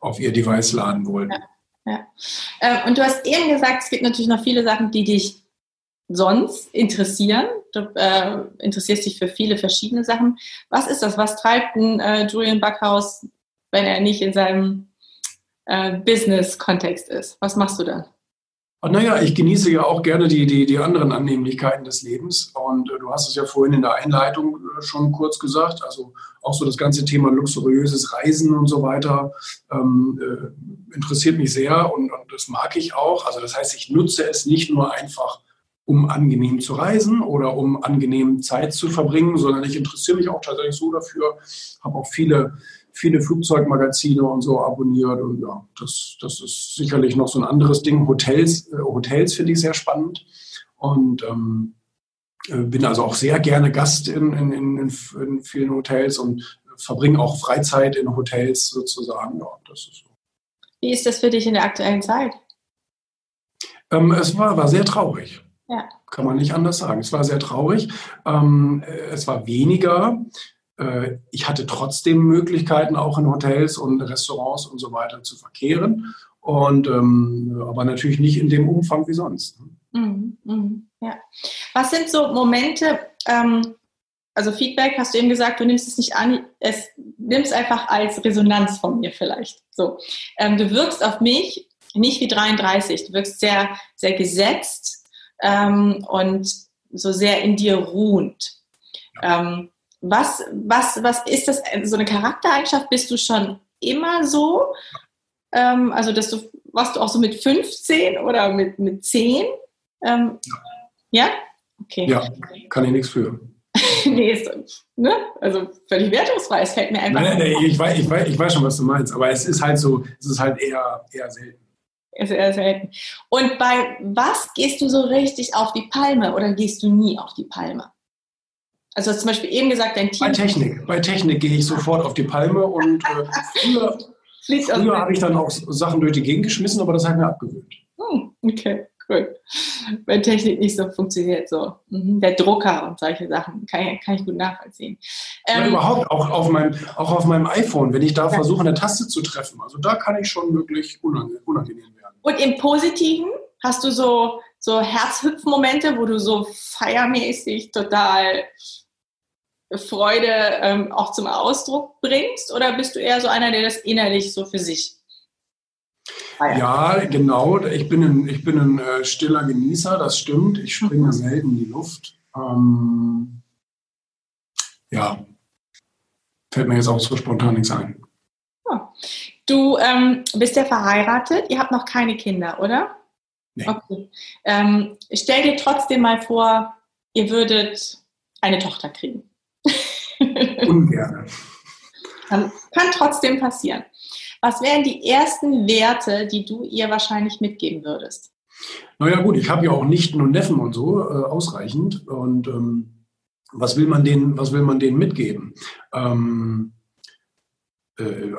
auf ihr Device laden wollen. Ja. Ja. Äh, und du hast eben gesagt, es gibt natürlich noch viele Sachen, die dich sonst interessieren. Du äh, interessierst dich für viele verschiedene Sachen. Was ist das? Was treibt ein äh, Julian Backhaus, wenn er nicht in seinem äh, Business-Kontext ist? Was machst du dann? Naja, ich genieße ja auch gerne die, die, die anderen Annehmlichkeiten des Lebens. Und äh, du hast es ja vorhin in der Einleitung äh, schon kurz gesagt. Also auch so das ganze Thema luxuriöses Reisen und so weiter ähm, äh, interessiert mich sehr und, und das mag ich auch. Also das heißt, ich nutze es nicht nur einfach um angenehm zu reisen oder um angenehm Zeit zu verbringen, sondern ich interessiere mich auch tatsächlich so dafür, habe auch viele, viele Flugzeugmagazine und so abonniert und ja, das, das ist sicherlich noch so ein anderes Ding. Hotels, äh, Hotels finde ich sehr spannend und ähm, äh, bin also auch sehr gerne Gast in, in, in, in vielen Hotels und verbringe auch Freizeit in Hotels sozusagen. Ja, das ist so. Wie ist das für dich in der aktuellen Zeit? Ähm, es war, war sehr traurig. Ja. Kann man nicht anders sagen. Es war sehr traurig. Ähm, es war weniger. Äh, ich hatte trotzdem Möglichkeiten, auch in Hotels und Restaurants und so weiter zu verkehren. Und, ähm, aber natürlich nicht in dem Umfang wie sonst. Mhm, mh, ja. Was sind so Momente, ähm, also Feedback, hast du eben gesagt, du nimmst es nicht an, es nimmst einfach als Resonanz von mir vielleicht. So, ähm, du wirkst auf mich nicht wie 33, du wirkst sehr, sehr gesetzt, ähm, und so sehr in dir ruhend. Ähm, was, was, was ist das, so eine Charaktereigenschaft? Bist du schon immer so? Ähm, also, dass du, warst du auch so mit 15 oder mit, mit 10? Ähm, ja. Okay. Ja, kann ich nichts für. nee, ist, ne? also völlig wertungsfrei. Es fällt mir einfach. Nein, nein, nein ich, weiß, ich, weiß, ich weiß schon, was du meinst, aber es ist halt so, es ist halt eher, eher selten ist eher selten. Und bei was gehst du so richtig auf die Palme oder gehst du nie auf die Palme? Also hast zum Beispiel eben gesagt, dein Team. Bei Technik. Bei Technik gehe ich sofort auf die Palme und äh, früher, früher habe ich dann auch Sachen durch die Gegend geschmissen, aber das hat mir abgewöhnt. Hm, okay, cool. Bei Technik nicht so funktioniert so. Mhm. Der Drucker und solche Sachen kann ich, kann ich gut nachvollziehen. Ähm, überhaupt auch auf, meinem, auch auf meinem iPhone, wenn ich da ja. versuche, eine Taste zu treffen. Also da kann ich schon wirklich unangenehm werden. Und im Positiven hast du so, so Herzhüpfmomente, wo du so feiermäßig total Freude ähm, auch zum Ausdruck bringst? Oder bist du eher so einer, der das innerlich so für sich? Ja, genau. Ich bin ein, ich bin ein äh, stiller Genießer, das stimmt. Ich springe mhm. selten in die Luft. Ähm, ja, fällt mir jetzt auch so spontan nichts ein. Du ähm, bist ja verheiratet, ihr habt noch keine Kinder, oder? Nee. Okay. Ähm, stell dir trotzdem mal vor, ihr würdet eine Tochter kriegen. Ungern. Kann, kann trotzdem passieren. Was wären die ersten Werte, die du ihr wahrscheinlich mitgeben würdest? Naja gut, ich habe ja auch Nichten und Neffen und so äh, ausreichend. Und ähm, was will man denen, was will man denen mitgeben? Ähm, äh,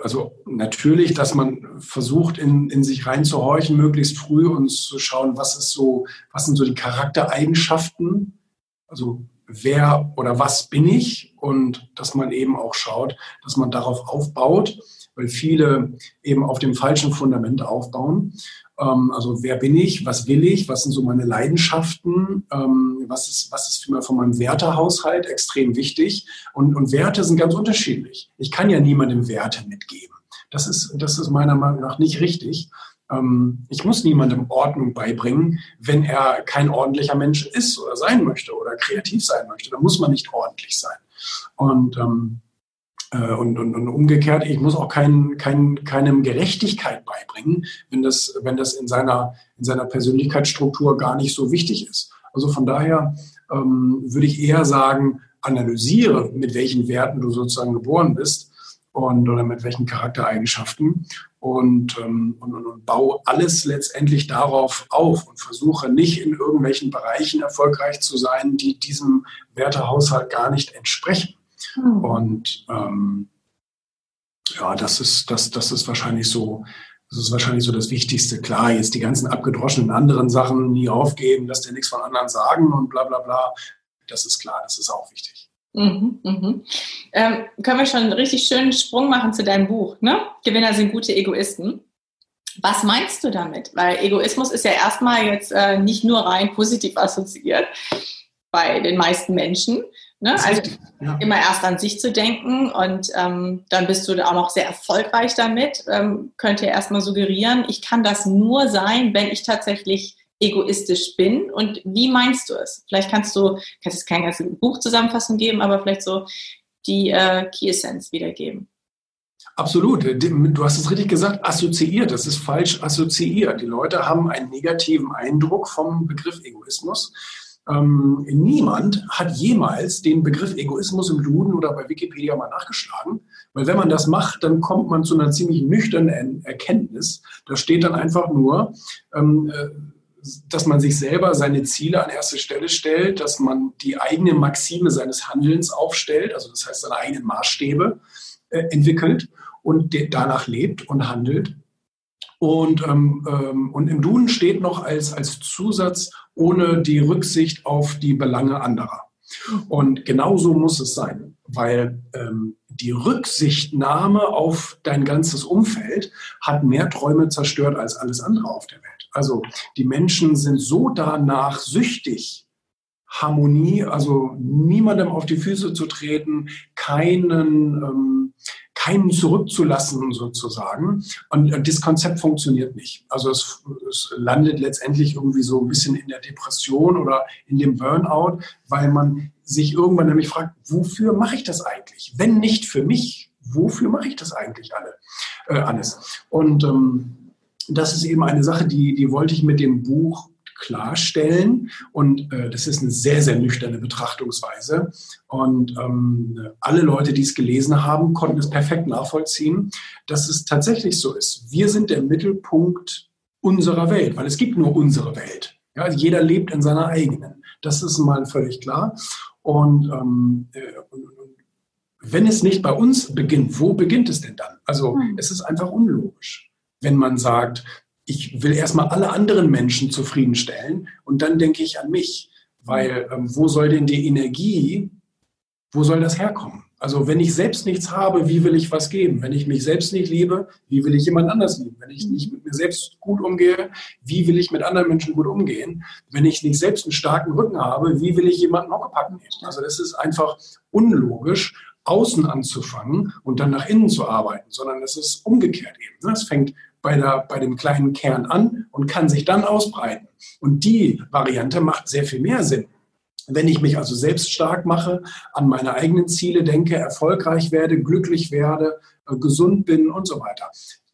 also natürlich, dass man versucht, in, in sich reinzuhorchen, möglichst früh und zu schauen, was ist so, was sind so die Charaktereigenschaften, also wer oder was bin ich? Und dass man eben auch schaut, dass man darauf aufbaut, weil viele eben auf dem falschen Fundament aufbauen. Ähm, also wer bin ich, was will ich, was sind so meine Leidenschaften, ähm, was ist, was ist von meinem Wertehaushalt extrem wichtig. Und, und Werte sind ganz unterschiedlich. Ich kann ja niemandem Werte mitgeben. Das ist, das ist meiner Meinung nach nicht richtig. Ähm, ich muss niemandem Ordnung beibringen, wenn er kein ordentlicher Mensch ist oder sein möchte oder kreativ sein möchte. Da muss man nicht ordentlich sein. Und ähm, äh, und, und, und umgekehrt, ich muss auch kein, kein, keinem Gerechtigkeit beibringen, wenn das, wenn das in, seiner, in seiner Persönlichkeitsstruktur gar nicht so wichtig ist. Also von daher ähm, würde ich eher sagen, analysiere, mit welchen Werten du sozusagen geboren bist und oder mit welchen Charaktereigenschaften und, ähm, und, und, und baue alles letztendlich darauf auf und versuche nicht in irgendwelchen Bereichen erfolgreich zu sein, die diesem Wertehaushalt gar nicht entsprechen. Mhm. Und ähm, ja, das ist, das, das ist wahrscheinlich so, das ist wahrscheinlich so das Wichtigste. Klar, jetzt die ganzen abgedroschenen anderen Sachen nie aufgeben, dass dir nichts von anderen sagen und bla bla bla. Das ist klar, das ist auch wichtig. Mhm, mhm. Ähm, können wir schon einen richtig schönen Sprung machen zu deinem Buch, ne? Gewinner sind gute Egoisten. Was meinst du damit? Weil Egoismus ist ja erstmal jetzt äh, nicht nur rein positiv assoziiert bei den meisten Menschen. Ne? Also ja. immer erst an sich zu denken und ähm, dann bist du auch noch sehr erfolgreich damit, ähm, könnte ja erstmal suggerieren, ich kann das nur sein, wenn ich tatsächlich egoistisch bin. Und wie meinst du es? Vielleicht kannst du, kannst jetzt keine ganze Buchzusammenfassung geben, aber vielleicht so die äh, Key Essence wiedergeben. Absolut. Du hast es richtig gesagt, assoziiert. Das ist falsch assoziiert. Die Leute haben einen negativen Eindruck vom Begriff Egoismus. Ähm, niemand hat jemals den Begriff Egoismus im Duden oder bei Wikipedia mal nachgeschlagen, weil wenn man das macht, dann kommt man zu einer ziemlich nüchternen Erkenntnis. Da steht dann einfach nur, ähm, äh, dass man sich selber seine Ziele an erste Stelle stellt, dass man die eigene Maxime seines Handelns aufstellt, also das heißt seine eigenen Maßstäbe äh, entwickelt und danach lebt und handelt. Und, ähm, ähm, und im Duden steht noch als, als Zusatz ohne die Rücksicht auf die Belange anderer. Und genauso muss es sein, weil ähm, die Rücksichtnahme auf dein ganzes Umfeld hat mehr Träume zerstört als alles andere auf der Welt. Also die Menschen sind so danach süchtig, Harmonie, also niemandem auf die Füße zu treten, keinen, ähm, keinen zurückzulassen sozusagen. Und äh, das Konzept funktioniert nicht. Also es, es landet letztendlich irgendwie so ein bisschen in der Depression oder in dem Burnout, weil man sich irgendwann nämlich fragt, wofür mache ich das eigentlich? Wenn nicht für mich, wofür mache ich das eigentlich alle, äh, alles? Und ähm, das ist eben eine Sache, die, die wollte ich mit dem Buch klarstellen. Und äh, das ist eine sehr, sehr nüchterne Betrachtungsweise. Und ähm, alle Leute, die es gelesen haben, konnten es perfekt nachvollziehen, dass es tatsächlich so ist. Wir sind der Mittelpunkt unserer Welt, weil es gibt nur unsere Welt. Ja, also jeder lebt in seiner eigenen. Das ist mal völlig klar. Und, ähm, äh, wenn es nicht bei uns beginnt, wo beginnt es denn dann? Also hm. es ist einfach unlogisch, wenn man sagt, ich will erstmal alle anderen Menschen zufriedenstellen und dann denke ich an mich, weil ähm, wo soll denn die Energie, wo soll das herkommen? Also wenn ich selbst nichts habe, wie will ich was geben? Wenn ich mich selbst nicht liebe, wie will ich jemand anders lieben? Wenn ich nicht mit mir selbst gut umgehe, wie will ich mit anderen Menschen gut umgehen? Wenn ich nicht selbst einen starken Rücken habe, wie will ich jemanden hockepackt nehmen? Also das ist einfach unlogisch, außen anzufangen und dann nach innen zu arbeiten, sondern es ist umgekehrt eben. Ne? Es fängt bei, der, bei dem kleinen Kern an und kann sich dann ausbreiten. Und die Variante macht sehr viel mehr Sinn. Wenn ich mich also selbst stark mache, an meine eigenen Ziele denke, erfolgreich werde, glücklich werde, äh, gesund bin und so weiter,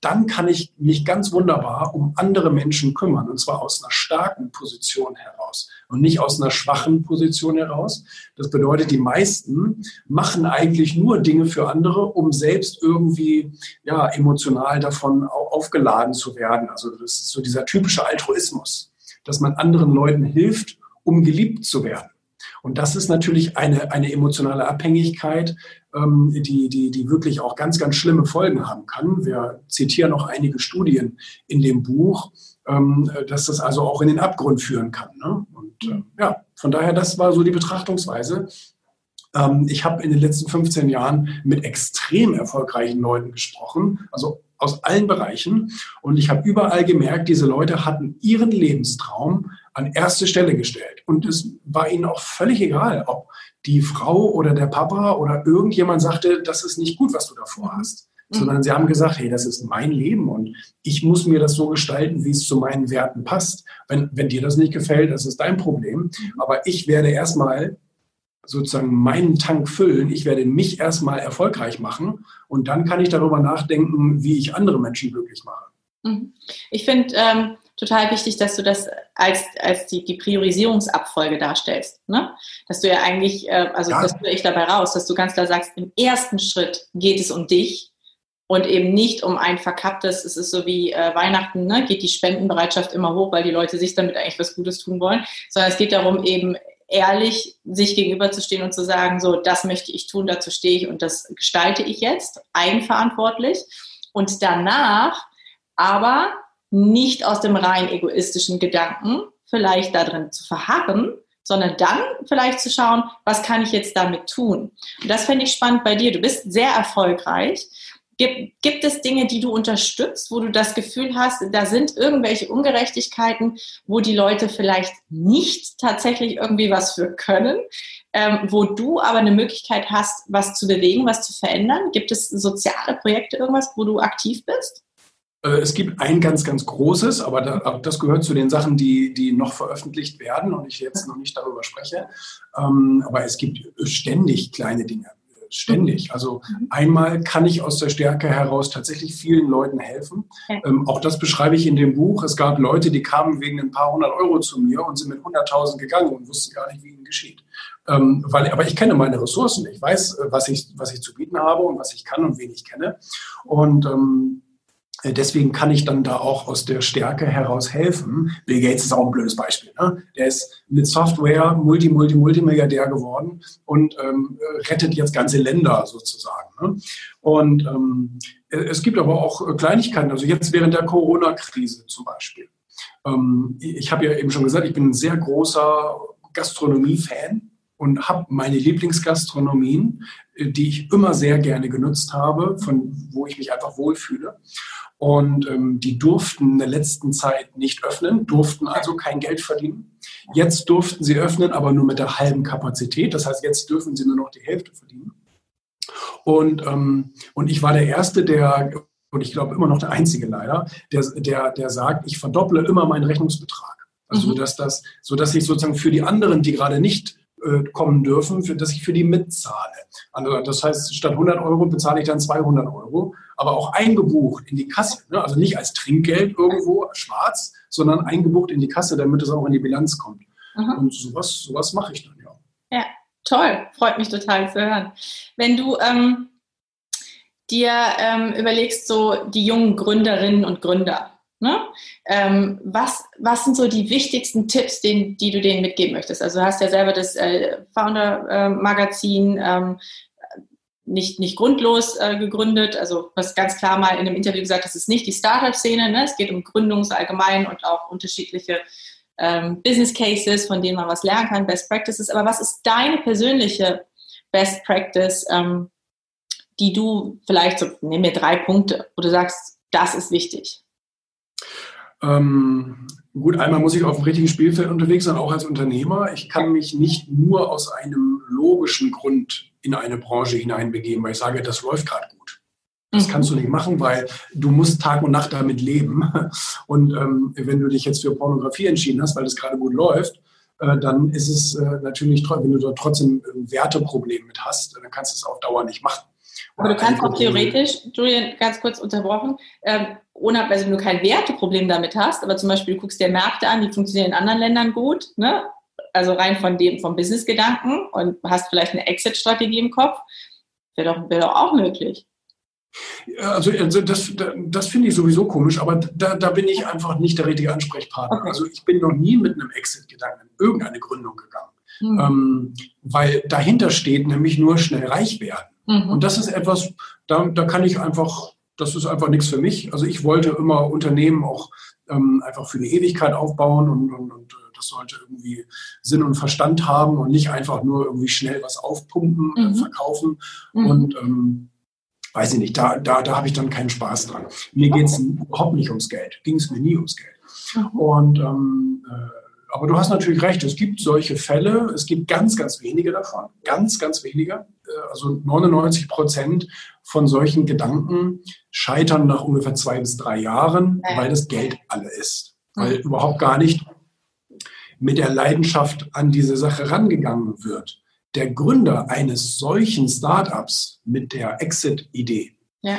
dann kann ich mich ganz wunderbar um andere Menschen kümmern und zwar aus einer starken Position heraus und nicht aus einer schwachen Position heraus. Das bedeutet, die meisten machen eigentlich nur Dinge für andere, um selbst irgendwie ja, emotional davon aufgeladen zu werden. Also das ist so dieser typische Altruismus, dass man anderen Leuten hilft, um geliebt zu werden. Und das ist natürlich eine, eine emotionale Abhängigkeit, ähm, die, die, die wirklich auch ganz, ganz schlimme Folgen haben kann. Wir zitieren noch einige Studien in dem Buch, ähm, dass das also auch in den Abgrund führen kann. Ne? Und äh, ja, von daher, das war so die Betrachtungsweise. Ähm, ich habe in den letzten 15 Jahren mit extrem erfolgreichen Leuten gesprochen, also aus allen Bereichen. Und ich habe überall gemerkt, diese Leute hatten ihren Lebenstraum an erste Stelle gestellt. Und es war ihnen auch völlig egal, ob die Frau oder der Papa oder irgendjemand sagte, das ist nicht gut, was du davor hast. Mhm. Sondern sie haben gesagt, hey, das ist mein Leben und ich muss mir das so gestalten, wie es zu meinen Werten passt. Wenn, wenn dir das nicht gefällt, das ist dein Problem. Mhm. Aber ich werde erstmal sozusagen meinen Tank füllen. Ich werde mich erstmal erfolgreich machen und dann kann ich darüber nachdenken, wie ich andere Menschen glücklich mache. Mhm. Ich finde ähm, total wichtig, dass du das als, als die, die Priorisierungsabfolge darstellst. Ne? Dass du ja eigentlich, äh, also ja. das höre ich dabei raus, dass du ganz klar sagst, im ersten Schritt geht es um dich und eben nicht um ein verkapptes, es ist so wie äh, Weihnachten, ne, geht die Spendenbereitschaft immer hoch, weil die Leute sich damit eigentlich was Gutes tun wollen, sondern es geht darum, eben ehrlich sich gegenüberzustehen und zu sagen, so, das möchte ich tun, dazu stehe ich und das gestalte ich jetzt, eigenverantwortlich. Und danach aber nicht aus dem rein egoistischen Gedanken vielleicht darin zu verharren, sondern dann vielleicht zu schauen, was kann ich jetzt damit tun. Und das fände ich spannend bei dir. Du bist sehr erfolgreich. Gibt, gibt es Dinge, die du unterstützt, wo du das Gefühl hast, da sind irgendwelche Ungerechtigkeiten, wo die Leute vielleicht nicht tatsächlich irgendwie was für können, ähm, wo du aber eine Möglichkeit hast, was zu bewegen, was zu verändern? Gibt es soziale Projekte, irgendwas, wo du aktiv bist? Äh, es gibt ein ganz, ganz großes, aber, das gehört zu den Sachen, die, die noch veröffentlicht werden und ich jetzt noch nicht darüber spreche. Ähm, aber es gibt ständig kleine Dinge. Ständig. Also mhm. einmal kann ich aus der Stärke heraus tatsächlich vielen Leuten helfen. Ähm, auch das beschreibe ich in dem Buch. Es gab Leute, die kamen wegen ein paar hundert Euro zu mir und sind mit 100.000 gegangen und wussten gar nicht, wie ihnen geschieht. Ähm, weil, aber ich kenne meine Ressourcen. Ich weiß, äh, was ich, was ich zu bieten habe und was ich kann und wen ich kenne. Und ähm, äh, deswegen kann ich dann da auch aus der Stärke heraus helfen. Bill Gates ist auch ein blödes Beispiel. Ne? Der ist mit Software Multi, Multi, Multimilliardär geworden und ähm, rettet jetzt ganze Länder sozusagen. Ne? Und ähm, es gibt aber auch Kleinigkeiten. Also jetzt während der Corona-Krise zum Beispiel. Ähm, ich habe ja eben schon gesagt, ich bin ein sehr großer Gastronomie-Fan und habe meine Lieblingsgastronomien, äh, die ich immer sehr gerne genutzt habe, von wo ich mich einfach wohlfühle. Und ähm, die durften in der letzten Zeit nicht öffnen, durften also kein Geld verdienen. Jetzt durften sie öffnen, aber nur mit der halben Kapazität. Das heißt, jetzt dürfen sie nur noch die Hälfte verdienen. Und, ähm, und ich war der Erste, der, und ich glaube immer noch der Einzige leider, der, der, der sagt, ich verdopple immer meinen Rechnungsbetrag. Also, mhm. dass das, sodass ich sozusagen für die anderen, die gerade nicht äh, kommen dürfen, für dass ich für die mitzahle. Also das heißt, statt 100 Euro bezahle ich dann 200 Euro, aber auch eingebucht in die Kasse. Ne? Also nicht als Trinkgeld irgendwo schwarz, sondern eingebucht in die Kasse, damit es auch in die Bilanz kommt. Mhm. Und sowas, sowas mache ich dann, ja. Ja, toll. Freut mich total zu hören. Wenn du ähm, dir ähm, überlegst, so die jungen Gründerinnen und Gründer, Ne? Ähm, was, was sind so die wichtigsten Tipps, den, die du denen mitgeben möchtest? Also du hast ja selber das äh, Founder-Magazin ähm, nicht, nicht grundlos äh, gegründet. Also du hast ganz klar mal in einem Interview gesagt, das ist nicht die Startup-Szene. Ne? Es geht um Gründungs allgemein und auch unterschiedliche ähm, Business Cases, von denen man was lernen kann, Best Practices. Aber was ist deine persönliche Best Practice, ähm, die du vielleicht so, nimm mir drei Punkte, wo du sagst, das ist wichtig? Ähm, gut, einmal muss ich auf dem richtigen Spielfeld unterwegs sein, auch als Unternehmer. Ich kann mich nicht nur aus einem logischen Grund in eine Branche hineinbegeben, weil ich sage, das läuft gerade gut. Das mhm. kannst du nicht machen, weil du musst Tag und Nacht damit leben. Und ähm, wenn du dich jetzt für Pornografie entschieden hast, weil es gerade gut läuft, äh, dann ist es äh, natürlich, wenn du da trotzdem ein Werteproblem mit hast, dann kannst du es auf Dauer nicht machen. Aber du kannst auch theoretisch, Julian, ganz kurz unterbrochen, ähm, ohne, also wenn du kein Werteproblem damit hast, aber zum Beispiel du guckst dir Märkte an, die funktionieren in anderen Ländern gut, ne? Also rein von dem, vom Business-Gedanken und hast vielleicht eine Exit-Strategie im Kopf, wäre doch, wär doch auch möglich. Also, also das, das finde ich sowieso komisch, aber da, da bin ich einfach nicht der richtige Ansprechpartner. Okay. Also ich bin noch nie mit einem Exit-Gedanken in irgendeine Gründung gegangen, hm. ähm, weil dahinter steht nämlich nur schnell reich werden. Mhm. Und das ist etwas, da, da kann ich einfach, das ist einfach nichts für mich. Also ich wollte immer Unternehmen auch ähm, einfach für die Ewigkeit aufbauen und, und, und äh, das sollte irgendwie Sinn und Verstand haben und nicht einfach nur irgendwie schnell was aufpumpen, äh, mhm. verkaufen. Mhm. Und ähm, weiß ich nicht, da, da, da habe ich dann keinen Spaß dran. Mir geht es überhaupt nicht ums Geld, ging es mir nie ums Geld. Mhm. Und ähm, äh, aber du hast natürlich recht, es gibt solche Fälle, es gibt ganz, ganz wenige davon, ganz, ganz wenige. Äh, also 99 Prozent von solchen Gedanken scheitern nach ungefähr zwei bis drei Jahren, weil das Geld alle ist. Weil überhaupt gar nicht mit der Leidenschaft an diese Sache rangegangen wird. Der Gründer eines solchen Startups mit der Exit-Idee ja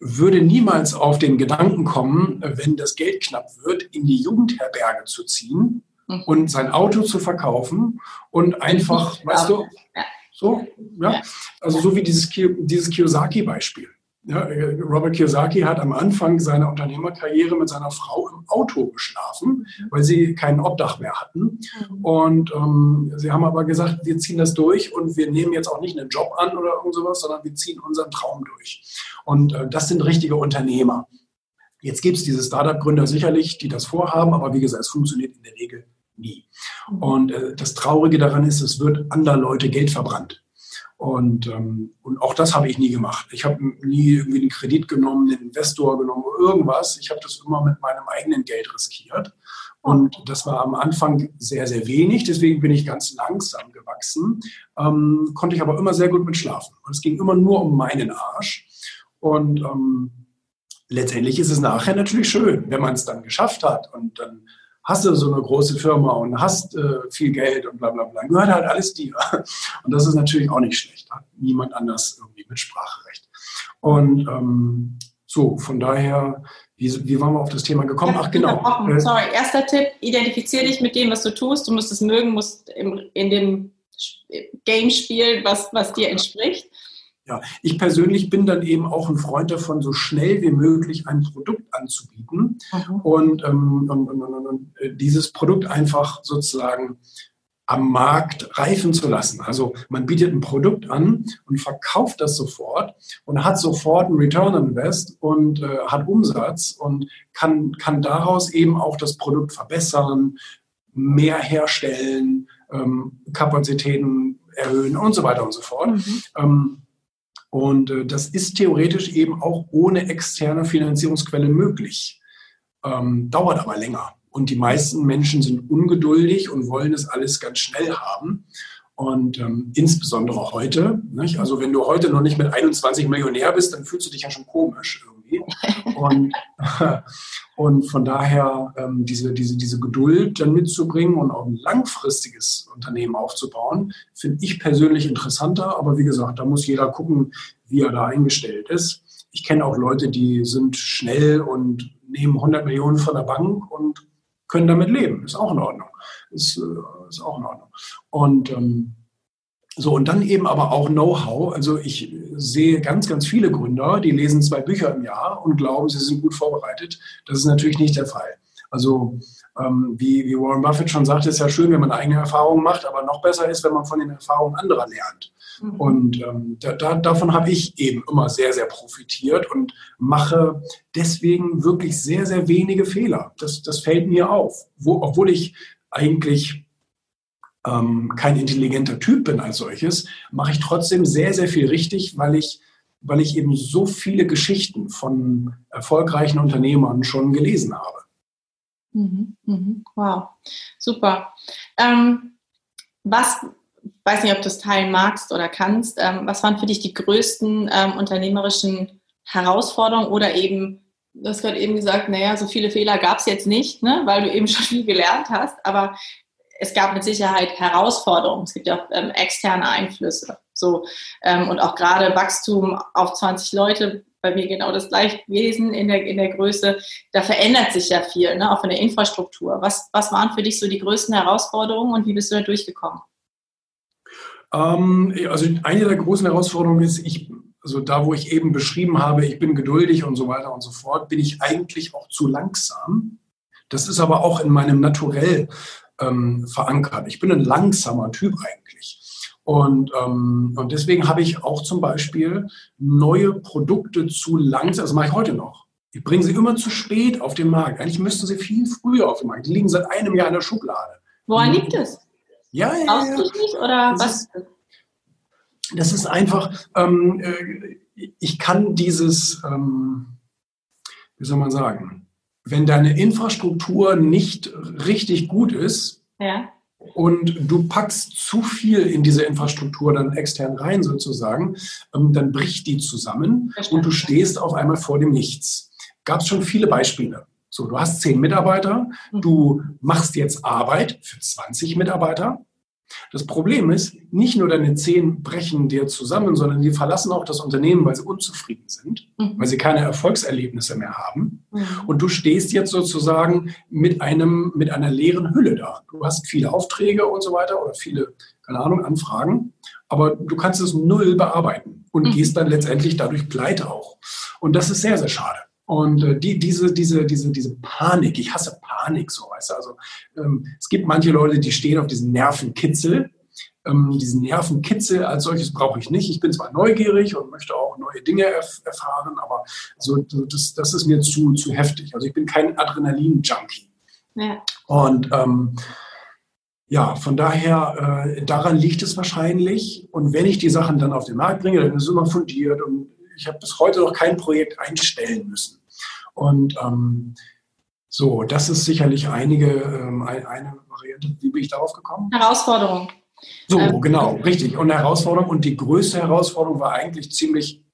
würde niemals auf den Gedanken kommen, wenn das Geld knapp wird, in die Jugendherberge zu ziehen mhm. und sein Auto zu verkaufen und einfach, weißt du, so, ja, also so wie dieses, dieses Kiyosaki-Beispiel. Ja, Robert Kiyosaki hat am Anfang seiner Unternehmerkarriere mit seiner Frau im Auto geschlafen, weil sie kein Obdach mehr hatten. Mhm. Und ähm, sie haben aber gesagt, wir ziehen das durch und wir nehmen jetzt auch nicht einen Job an oder irgend sowas, sondern wir ziehen unseren Traum durch. Und äh, das sind richtige Unternehmer. Jetzt gibt es diese Startup-Gründer sicherlich, die das vorhaben, aber wie gesagt, es funktioniert in der Regel nie. Mhm. Und äh, das Traurige daran ist, es wird anderer Leute Geld verbrannt. Und, ähm, und auch das habe ich nie gemacht. Ich habe nie irgendwie einen Kredit genommen, einen Investor genommen, irgendwas. Ich habe das immer mit meinem eigenen Geld riskiert. Und das war am Anfang sehr, sehr wenig. Deswegen bin ich ganz langsam gewachsen. Ähm, konnte ich aber immer sehr gut mit schlafen. Und es ging immer nur um meinen Arsch. Und ähm, letztendlich ist es nachher natürlich schön, wenn man es dann geschafft hat und dann hast du so eine große Firma und hast äh, viel Geld und bla bla bla. Gehört halt alles dir. Und das ist natürlich auch nicht schlecht. Hat niemand anders irgendwie Mitspracherecht. Und ähm, so, von daher, wie, wie waren wir auf das Thema gekommen? Ach, genau. Äh, Sorry, erster Tipp, identifiziere dich mit dem, was du tust. Du musst es mögen, musst im, in dem Game spielen, was, was dir entspricht. Ja, ich persönlich bin dann eben auch ein Freund davon, so schnell wie möglich ein Produkt anzubieten mhm. und, ähm, und, und, und, äh, dieses Produkt einfach sozusagen am Markt reifen zu lassen. Also man bietet ein Produkt an und verkauft das sofort und hat sofort einen Return on Invest und äh, hat Umsatz und kann, kann daraus eben auch das Produkt verbessern, mehr herstellen, ähm, Kapazitäten erhöhen und so weiter und so fort. Mhm. Ähm, und äh, das ist theoretisch eben auch ohne externe Finanzierungsquelle möglich. Ähm, dauert aber länger. Und die meisten Menschen sind ungeduldig und wollen es alles ganz schnell haben. Und ähm, insbesondere heute, nicht? also wenn du heute noch nicht mit 21 Millionär bist, dann fühlst du dich ja schon komisch irgendwie. Und, und von daher ähm, diese, diese, diese Geduld dann mitzubringen und auch ein langfristiges Unternehmen aufzubauen, finde ich persönlich interessanter. Aber wie gesagt, da muss jeder gucken, wie er da eingestellt ist. Ich kenne auch Leute, die sind schnell und nehmen 100 Millionen von der Bank und können damit leben. Ist auch in Ordnung. Ist, äh, ist auch in Ordnung. Und ähm, so, und dann eben aber auch Know-how. Also ich sehe ganz, ganz viele Gründer, die lesen zwei Bücher im Jahr und glauben, sie sind gut vorbereitet. Das ist natürlich nicht der Fall. Also ähm, wie, wie Warren Buffett schon sagte, ist ja schön, wenn man eigene Erfahrungen macht, aber noch besser ist, wenn man von den Erfahrungen anderer lernt. Mhm. Und ähm, da, da, davon habe ich eben immer sehr, sehr profitiert und mache deswegen wirklich sehr, sehr wenige Fehler. Das, das fällt mir auf, Wo, obwohl ich eigentlich ähm, kein intelligenter Typ bin als solches, mache ich trotzdem sehr, sehr viel richtig, weil ich, weil ich eben so viele Geschichten von erfolgreichen Unternehmern schon gelesen habe. Mhm, mhm. Wow, super. Ähm, was, weiß nicht, ob du es teilen magst oder kannst, ähm, was waren für dich die größten ähm, unternehmerischen Herausforderungen oder eben, du hast gerade eben gesagt, naja, so viele Fehler gab es jetzt nicht, ne, weil du eben schon viel gelernt hast, aber es gab mit Sicherheit Herausforderungen. Es gibt ja auch ähm, externe Einflüsse. So, ähm, und auch gerade Wachstum auf 20 Leute, bei mir genau das gleiche gewesen in der, in der Größe. Da verändert sich ja viel, ne, auch von der Infrastruktur. Was, was waren für dich so die größten Herausforderungen und wie bist du da durchgekommen? Ähm, also eine der großen Herausforderungen ist, ich, also da, wo ich eben beschrieben habe, ich bin geduldig und so weiter und so fort, bin ich eigentlich auch zu langsam. Das ist aber auch in meinem Naturell ähm, verankert. Ich bin ein langsamer Typ eigentlich. Und, ähm, und deswegen habe ich auch zum Beispiel neue Produkte zu langsam, das mache ich heute noch. Ich bringe sie immer zu spät auf den Markt. Eigentlich müssten sie viel früher auf den Markt. Die liegen seit einem Jahr in der Schublade. Woran liegt es? Ja, ja, ja. Nicht oder das was? Ist, das ist einfach, ähm, äh, ich kann dieses, ähm, wie soll man sagen, wenn deine Infrastruktur nicht richtig gut ist ja. und du packst zu viel in diese Infrastruktur dann extern rein sozusagen, ähm, dann bricht die zusammen und du stehst auf einmal vor dem Nichts. Gab es schon viele Beispiele. So, du hast zehn Mitarbeiter, mhm. du machst jetzt Arbeit für 20 Mitarbeiter Das Problem ist, nicht nur deine Zehen brechen dir zusammen, sondern die verlassen auch das Unternehmen, weil sie unzufrieden sind, mhm. weil sie keine Erfolgserlebnisse mehr haben. Mhm. Und du stehst jetzt sozusagen mit einem, mit einer leeren Hülle da. Du hast viele Aufträge und so weiter oder viele, keine Ahnung, Anfragen, aber du kannst es null bearbeiten und mhm. gehst dann letztendlich dadurch pleite auch. Und das ist sehr, sehr schade. Und äh, die, diese, diese, diese, diese Panik, ich hasse Panik so, weißt du, also ähm, es gibt manche Leute, die stehen auf diesen Nervenkitzel. Ähm, diesen Nervenkitzel als solches brauche ich nicht. Ich bin zwar neugierig und möchte auch neue Dinge erf erfahren, aber so, das, das ist mir zu, zu heftig. Also ich bin kein Adrenalin-Junkie. Ja. Und ähm, ja, von daher, äh, daran liegt es wahrscheinlich. Und wenn ich die Sachen dann auf den Markt bringe, dann ist es immer fundiert und ich habe bis heute noch kein Projekt einstellen müssen. Und ähm, so, das ist sicherlich einige, ähm, eine Variante. Wie bin ich darauf gekommen? Herausforderung. So, ähm, genau, richtig. Und Herausforderung. Und die größte Herausforderung war eigentlich ziemlich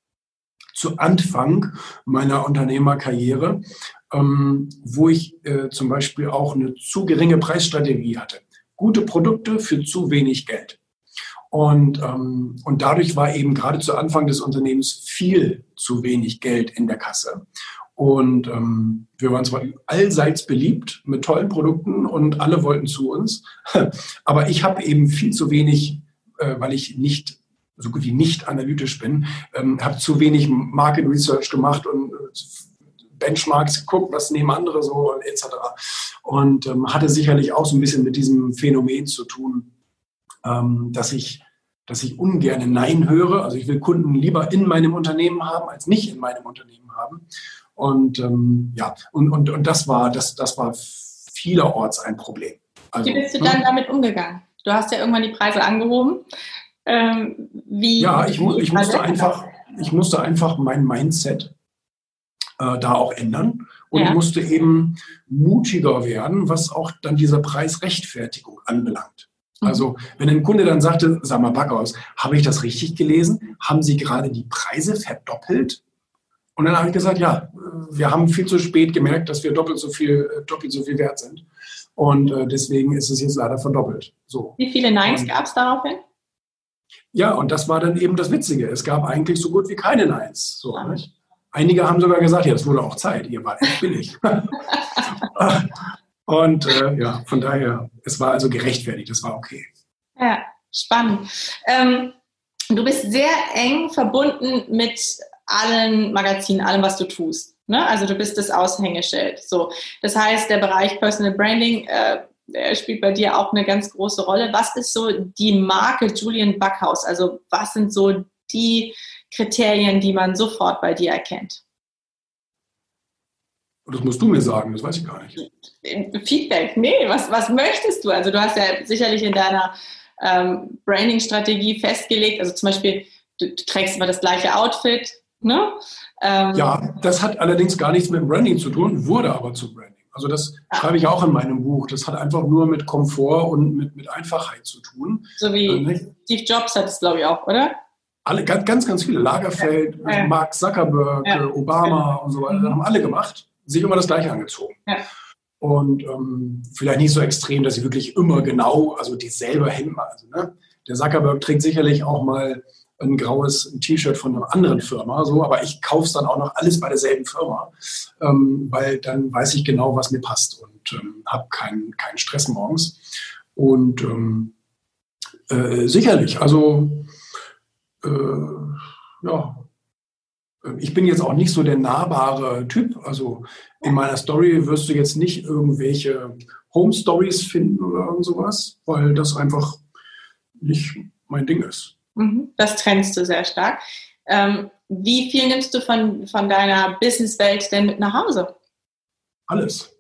zu Anfang meiner Unternehmerkarriere, ähm, wo ich äh, zum Beispiel auch eine zu geringe Preisstrategie hatte. Gute Produkte für zu wenig Geld. Und, ähm, und dadurch war eben gerade zu Anfang des Unternehmens viel zu wenig Geld in der Kasse. Und ähm, wir waren zwar allseits beliebt mit tollen Produkten und alle wollten zu uns, aber ich habe eben viel zu wenig, äh, weil ich nicht so gut wie nicht analytisch bin, ähm, habe zu wenig Market Research gemacht und äh, Benchmarks geguckt, was nehmen andere so etc. Und ähm, hatte sicherlich auch so ein bisschen mit diesem Phänomen zu tun, ähm, dass ich dass ich ungern Nein höre. Also ich will Kunden lieber in meinem Unternehmen haben, als nicht in meinem Unternehmen haben. Und ähm, ja, und, und, und das war, das, das war vielerorts ein Problem. Also, wie bist du dann hm? damit umgegangen? Du hast ja irgendwann die Preise angehoben. Ähm, wie, ja, ich, ich musste einfach, ich musste einfach mein Mindset äh, da auch ändern und ja. musste eben mutiger werden, was auch dann diese Preisrechtfertigung anbelangt. Mhm. Also wenn ein Kunde dann sagte, sag mal Backhaus, habe ich das richtig gelesen? Haben Sie gerade die Preise verdoppelt? Und dann habe ich gesagt, ja, wir haben viel zu spät gemerkt, dass wir doppelt so viel, äh, doppelt so viel wert sind. Und äh, deswegen ist es jetzt leider verdoppelt. So. Wie viele Neins gab es daraufhin? Ja, und das war dann eben das Witzige. Es gab eigentlich so gut wie keine Neins. So, ah. Einige haben sogar gesagt, ja, es wurde auch Zeit, ihr wart echt billig. Und äh, ja, von daher, es war also gerechtfertigt, es war okay. Ja, spannend. Ähm, du bist sehr eng verbunden mit allen Magazinen, allem, was du tust. Ne? Also du bist das Aushängeschild. So, das heißt, der Bereich Personal Branding äh, spielt bei dir auch eine ganz große Rolle. Was ist so die Marke Julian Backhaus? Also was sind so die Kriterien, die man sofort bei dir erkennt? Das musst du mir sagen, das weiß ich gar nicht. Feedback, nee, was, was möchtest du? Also du hast ja sicherlich in deiner ähm, Branding-Strategie festgelegt, also zum Beispiel, du, du trägst immer das gleiche Outfit, ne? Ähm, ja, das hat allerdings gar nichts mit Branding zu tun, wurde aber zu Branding. Also das ah. schreibe ich auch in meinem Buch. Das hat einfach nur mit Komfort und mit, mit Einfachheit zu tun. So wie äh, Steve Jobs hat es, glaube ich, auch, oder? Alle, ganz, ganz, ganz viele. Lagerfeld, ja. Mark Zuckerberg, ja. Obama und so weiter, mhm. haben alle gemacht sich immer das Gleiche angezogen. Ja. Und ähm, vielleicht nicht so extrem, dass sie wirklich immer genau, also dieselbe Hemden, also ne? der Zuckerberg trägt sicherlich auch mal ein graues T-Shirt von einer anderen Firma, so, aber ich kaufe es dann auch noch alles bei derselben Firma, ähm, weil dann weiß ich genau, was mir passt und ähm, habe keinen kein Stress morgens. Und ähm, äh, sicherlich, also äh, ja, ich bin jetzt auch nicht so der nahbare Typ. Also in meiner Story wirst du jetzt nicht irgendwelche Home Stories finden oder irgend sowas, weil das einfach nicht mein Ding ist. Mhm, das trennst du sehr stark. Ähm, wie viel nimmst du von, von deiner Businesswelt denn mit nach Hause? Alles.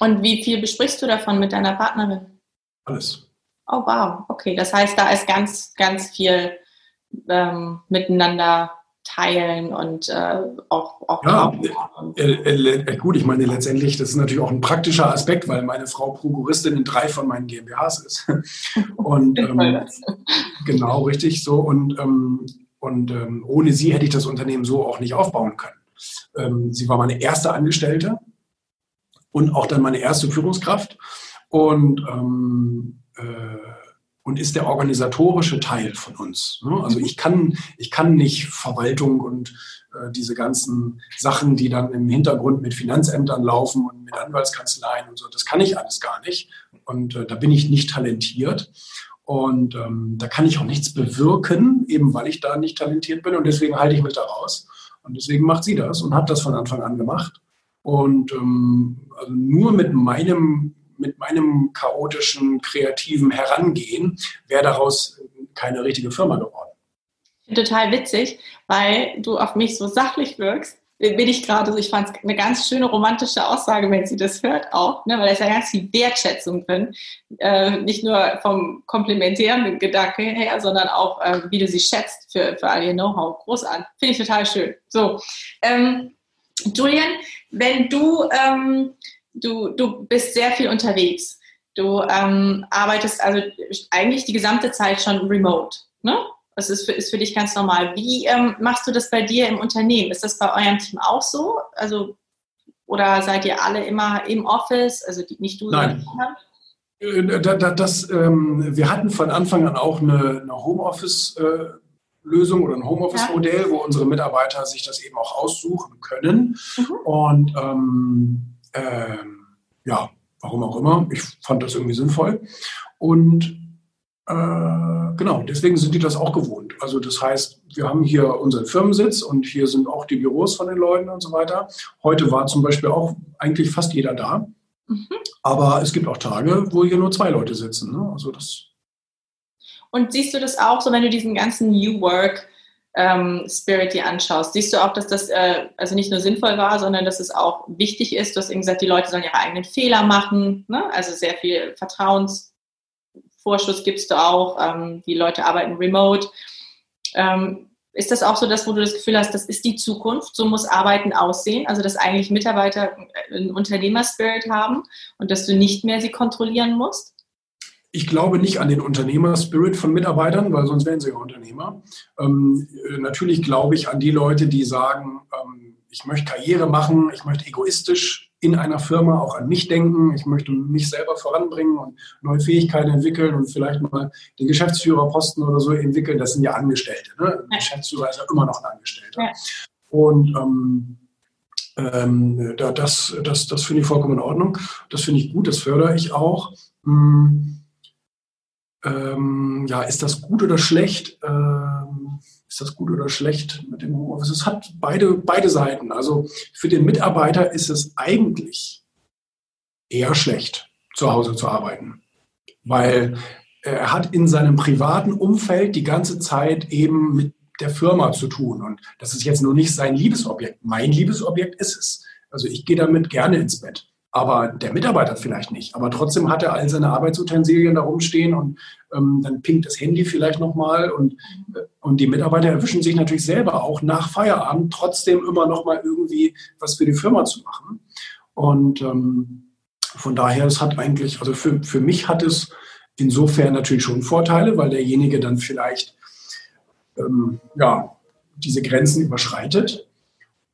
Und wie viel besprichst du davon mit deiner Partnerin? Alles. Oh wow, okay. Das heißt, da ist ganz, ganz viel ähm, miteinander teilen und äh, auch, auch ja, äh, äh, äh, gut, ich meine letztendlich, das ist natürlich auch ein praktischer Aspekt, weil meine Frau Prokuristin in drei von meinen GmbHs ist. und ähm, genau, richtig so. Und, ähm, und ähm, ohne sie hätte ich das Unternehmen so auch nicht aufbauen können. Ähm, sie war meine erste Angestellte und auch dann meine erste Führungskraft. Und ähm, äh, und ist der organisatorische Teil von uns. Ne? Also ich kann, ich kann nicht Verwaltung und äh, diese ganzen Sachen, die dann im Hintergrund mit Finanzämtern laufen und mit Anwaltskanzleien und so, das kann ich alles gar nicht. Und äh, da bin ich nicht talentiert. Und ähm, da kann ich auch nichts bewirken, eben weil ich da nicht talentiert bin. Und deswegen halte ich mich da raus. Und deswegen macht sie das und hat das von Anfang an gemacht. Und ähm, also nur mit meinem, mit meinem chaotischen, kreativen Herangehen wäre daraus keine richtige Firma geworden. Total witzig, weil du auf mich so sachlich wirkst bin ich gerade so, ich fand es eine ganz schöne romantische Aussage, wenn sie das hört auch, ne, weil da ist ja ganz viel Wertschätzung drin. Äh, nicht nur vom komplementären Gedanke her, sondern auch, äh, wie du sie schätzt für, für all ihr Know-how. Großartig. Finde ich total schön. So, ähm, Julian, wenn du, ähm, du, du bist sehr viel unterwegs. Du ähm, arbeitest also eigentlich die gesamte Zeit schon remote. Ne? Das ist für, ist für dich ganz normal. Wie ähm, machst du das bei dir im Unternehmen? Ist das bei eurem Team auch so? Also, oder seid ihr alle immer im Office? Also die, nicht du, Nein. sondern äh, das, ähm, wir hatten von Anfang an auch eine, eine Homeoffice-Lösung äh, oder ein Homeoffice-Modell, ja. wo unsere Mitarbeiter sich das eben auch aussuchen können. Mhm. Und ähm, ähm, ja, warum auch immer, ich fand das irgendwie sinnvoll. Und äh, genau, deswegen sind die das auch gewohnt. Also das heißt, wir haben hier unseren Firmensitz und hier sind auch die Büros von den Leuten und so weiter. Heute war zum Beispiel auch eigentlich fast jeder da. Mhm. Aber es gibt auch Tage, wo hier nur zwei Leute sitzen. Ne? Also das und siehst du das auch so, wenn du diesen ganzen New Work ähm, Spirit dir anschaust? Siehst du auch, dass das äh, also nicht nur sinnvoll war, sondern dass es auch wichtig ist? Du hast eben gesagt, die Leute sollen ihre eigenen Fehler machen. Ne? Also sehr viel Vertrauens Vorschuss gibst du auch, ähm, die Leute arbeiten remote. Ähm, ist das auch so, dass wo du das Gefühl hast, das ist die Zukunft, so muss Arbeiten aussehen, also dass eigentlich Mitarbeiter einen Unternehmerspirit haben und dass du nicht mehr sie kontrollieren musst? Ich glaube nicht an den Unternehmerspirit von Mitarbeitern, weil sonst wären sie ja Unternehmer. Ähm, natürlich glaube ich an die Leute, die sagen, ähm, ich möchte Karriere machen, ich möchte egoistisch in einer Firma auch an mich denken. Ich möchte mich selber voranbringen und neue Fähigkeiten entwickeln und vielleicht mal den Geschäftsführerposten oder so entwickeln. Das sind ja Angestellte. Ne? Ja. Geschäftsführer ist ja immer noch ein Angestellter. Ja. Und ähm, ähm, das, das, das finde ich vollkommen in Ordnung. Das finde ich gut, das fördere ich auch. Hm, ähm, ja, ist das gut oder schlecht? Ähm, ist das gut oder schlecht mit dem Homeoffice? Es hat beide, beide Seiten. Also für den Mitarbeiter ist es eigentlich eher schlecht, zu Hause zu arbeiten, weil er hat in seinem privaten Umfeld die ganze Zeit eben mit der Firma zu tun. Und das ist jetzt nur nicht sein Liebesobjekt. Mein Liebesobjekt ist es. Also ich gehe damit gerne ins Bett aber der Mitarbeiter vielleicht nicht. Aber trotzdem hat er all seine Arbeitsutensilien da rumstehen und ähm, dann pinkt das Handy vielleicht nochmal und, äh, und die Mitarbeiter erwischen sich natürlich selber auch nach Feierabend trotzdem immer nochmal irgendwie was für die Firma zu machen. Und ähm, von daher, es hat eigentlich, also für, für mich hat es insofern natürlich schon Vorteile, weil derjenige dann vielleicht ähm, ja, diese Grenzen überschreitet.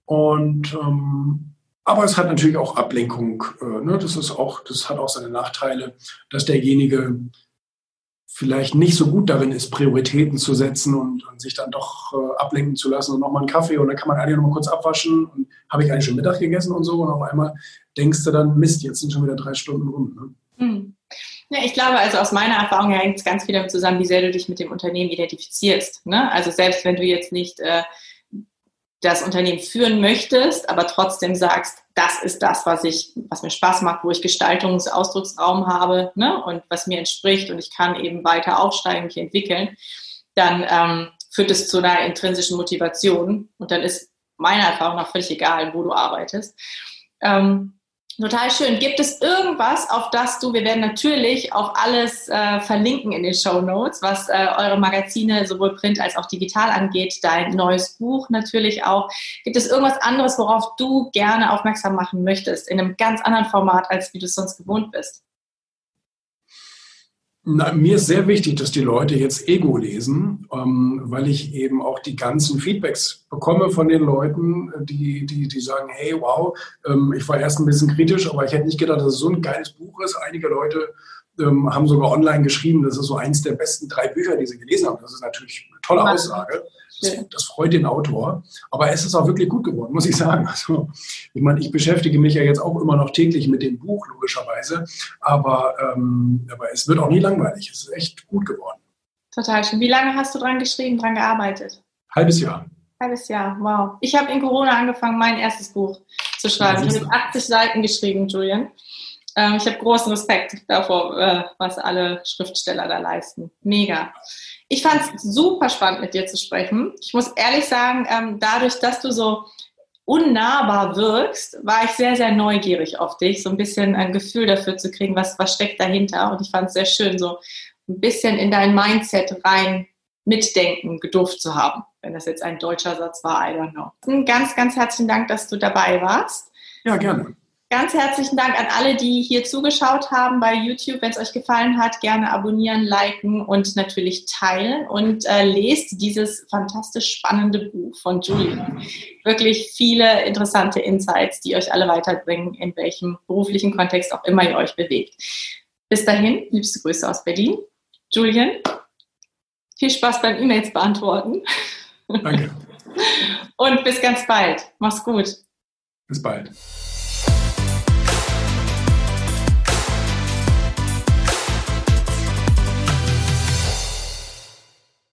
Und ähm, aber es hat natürlich auch Ablenkung. Äh, ne? Das ist auch, das hat auch seine Nachteile, dass derjenige vielleicht nicht so gut darin ist, Prioritäten zu setzen und, und sich dann doch äh, ablenken zu lassen und nochmal einen Kaffee und dann kann man eigentlich nochmal kurz abwaschen und habe ich eigentlich schon Mittag gegessen und so und auf einmal denkst du dann, Mist, jetzt sind schon wieder drei Stunden rum. Ne? Hm. Ja, ich glaube, also aus meiner Erfahrung hängt es ganz viel damit zusammen, wie sehr du dich mit dem Unternehmen identifizierst. Ne? Also selbst wenn du jetzt nicht äh, das Unternehmen führen möchtest, aber trotzdem sagst, das ist das, was ich, was mir Spaß macht, wo ich Gestaltungsausdrucksraum habe ne, und was mir entspricht und ich kann eben weiter aufsteigen, mich entwickeln, dann ähm, führt es zu einer intrinsischen Motivation und dann ist meiner Erfahrung nach völlig egal, wo du arbeitest. Ähm, Total schön. Gibt es irgendwas, auf das du, wir werden natürlich auch alles äh, verlinken in den Show Notes, was äh, eure Magazine sowohl print als auch digital angeht, dein neues Buch natürlich auch. Gibt es irgendwas anderes, worauf du gerne aufmerksam machen möchtest, in einem ganz anderen Format, als wie du es sonst gewohnt bist? Na, mir ist sehr wichtig, dass die Leute jetzt Ego lesen, ähm, weil ich eben auch die ganzen Feedbacks bekomme von den Leuten, die, die, die sagen, hey, wow, ähm, ich war erst ein bisschen kritisch, aber ich hätte nicht gedacht, dass es so ein geiles Buch ist. Einige Leute ähm, haben sogar online geschrieben, das ist so eins der besten drei Bücher, die sie gelesen haben. Das ist natürlich tolle Aussage. Das, das, freut den Autor. Aber es ist auch wirklich gut geworden, muss ich sagen. Also, ich meine, ich beschäftige mich ja jetzt auch immer noch täglich mit dem Buch, logischerweise. Aber, ähm, aber es wird auch nie langweilig. Es ist echt gut geworden. Total schön. Wie lange hast du dran geschrieben, dran gearbeitet? Halbes Jahr. Halbes Jahr, wow. Ich habe in Corona angefangen, mein erstes Buch zu schreiben. Ich habe 80 Seiten geschrieben, Julian. Ähm, ich habe großen Respekt davor, äh, was alle Schriftsteller da leisten. Mega. Ich fand es super spannend, mit dir zu sprechen. Ich muss ehrlich sagen, ähm, dadurch, dass du so unnahbar wirkst, war ich sehr, sehr neugierig auf dich, so ein bisschen ein Gefühl dafür zu kriegen, was, was steckt dahinter. Und ich fand es sehr schön, so ein bisschen in dein Mindset rein mitdenken gedurft zu haben. Wenn das jetzt ein deutscher Satz war, I don't know. Ganz, ganz herzlichen Dank, dass du dabei warst. Ja, gerne. Ganz herzlichen Dank an alle, die hier zugeschaut haben bei YouTube. Wenn es euch gefallen hat, gerne abonnieren, liken und natürlich teilen. Und äh, lest dieses fantastisch spannende Buch von Julian. Wirklich viele interessante Insights, die euch alle weiterbringen, in welchem beruflichen Kontext auch immer ihr euch bewegt. Bis dahin, liebste Grüße aus Berlin. Julian, viel Spaß beim E-Mails beantworten. Danke. Und bis ganz bald. Mach's gut. Bis bald.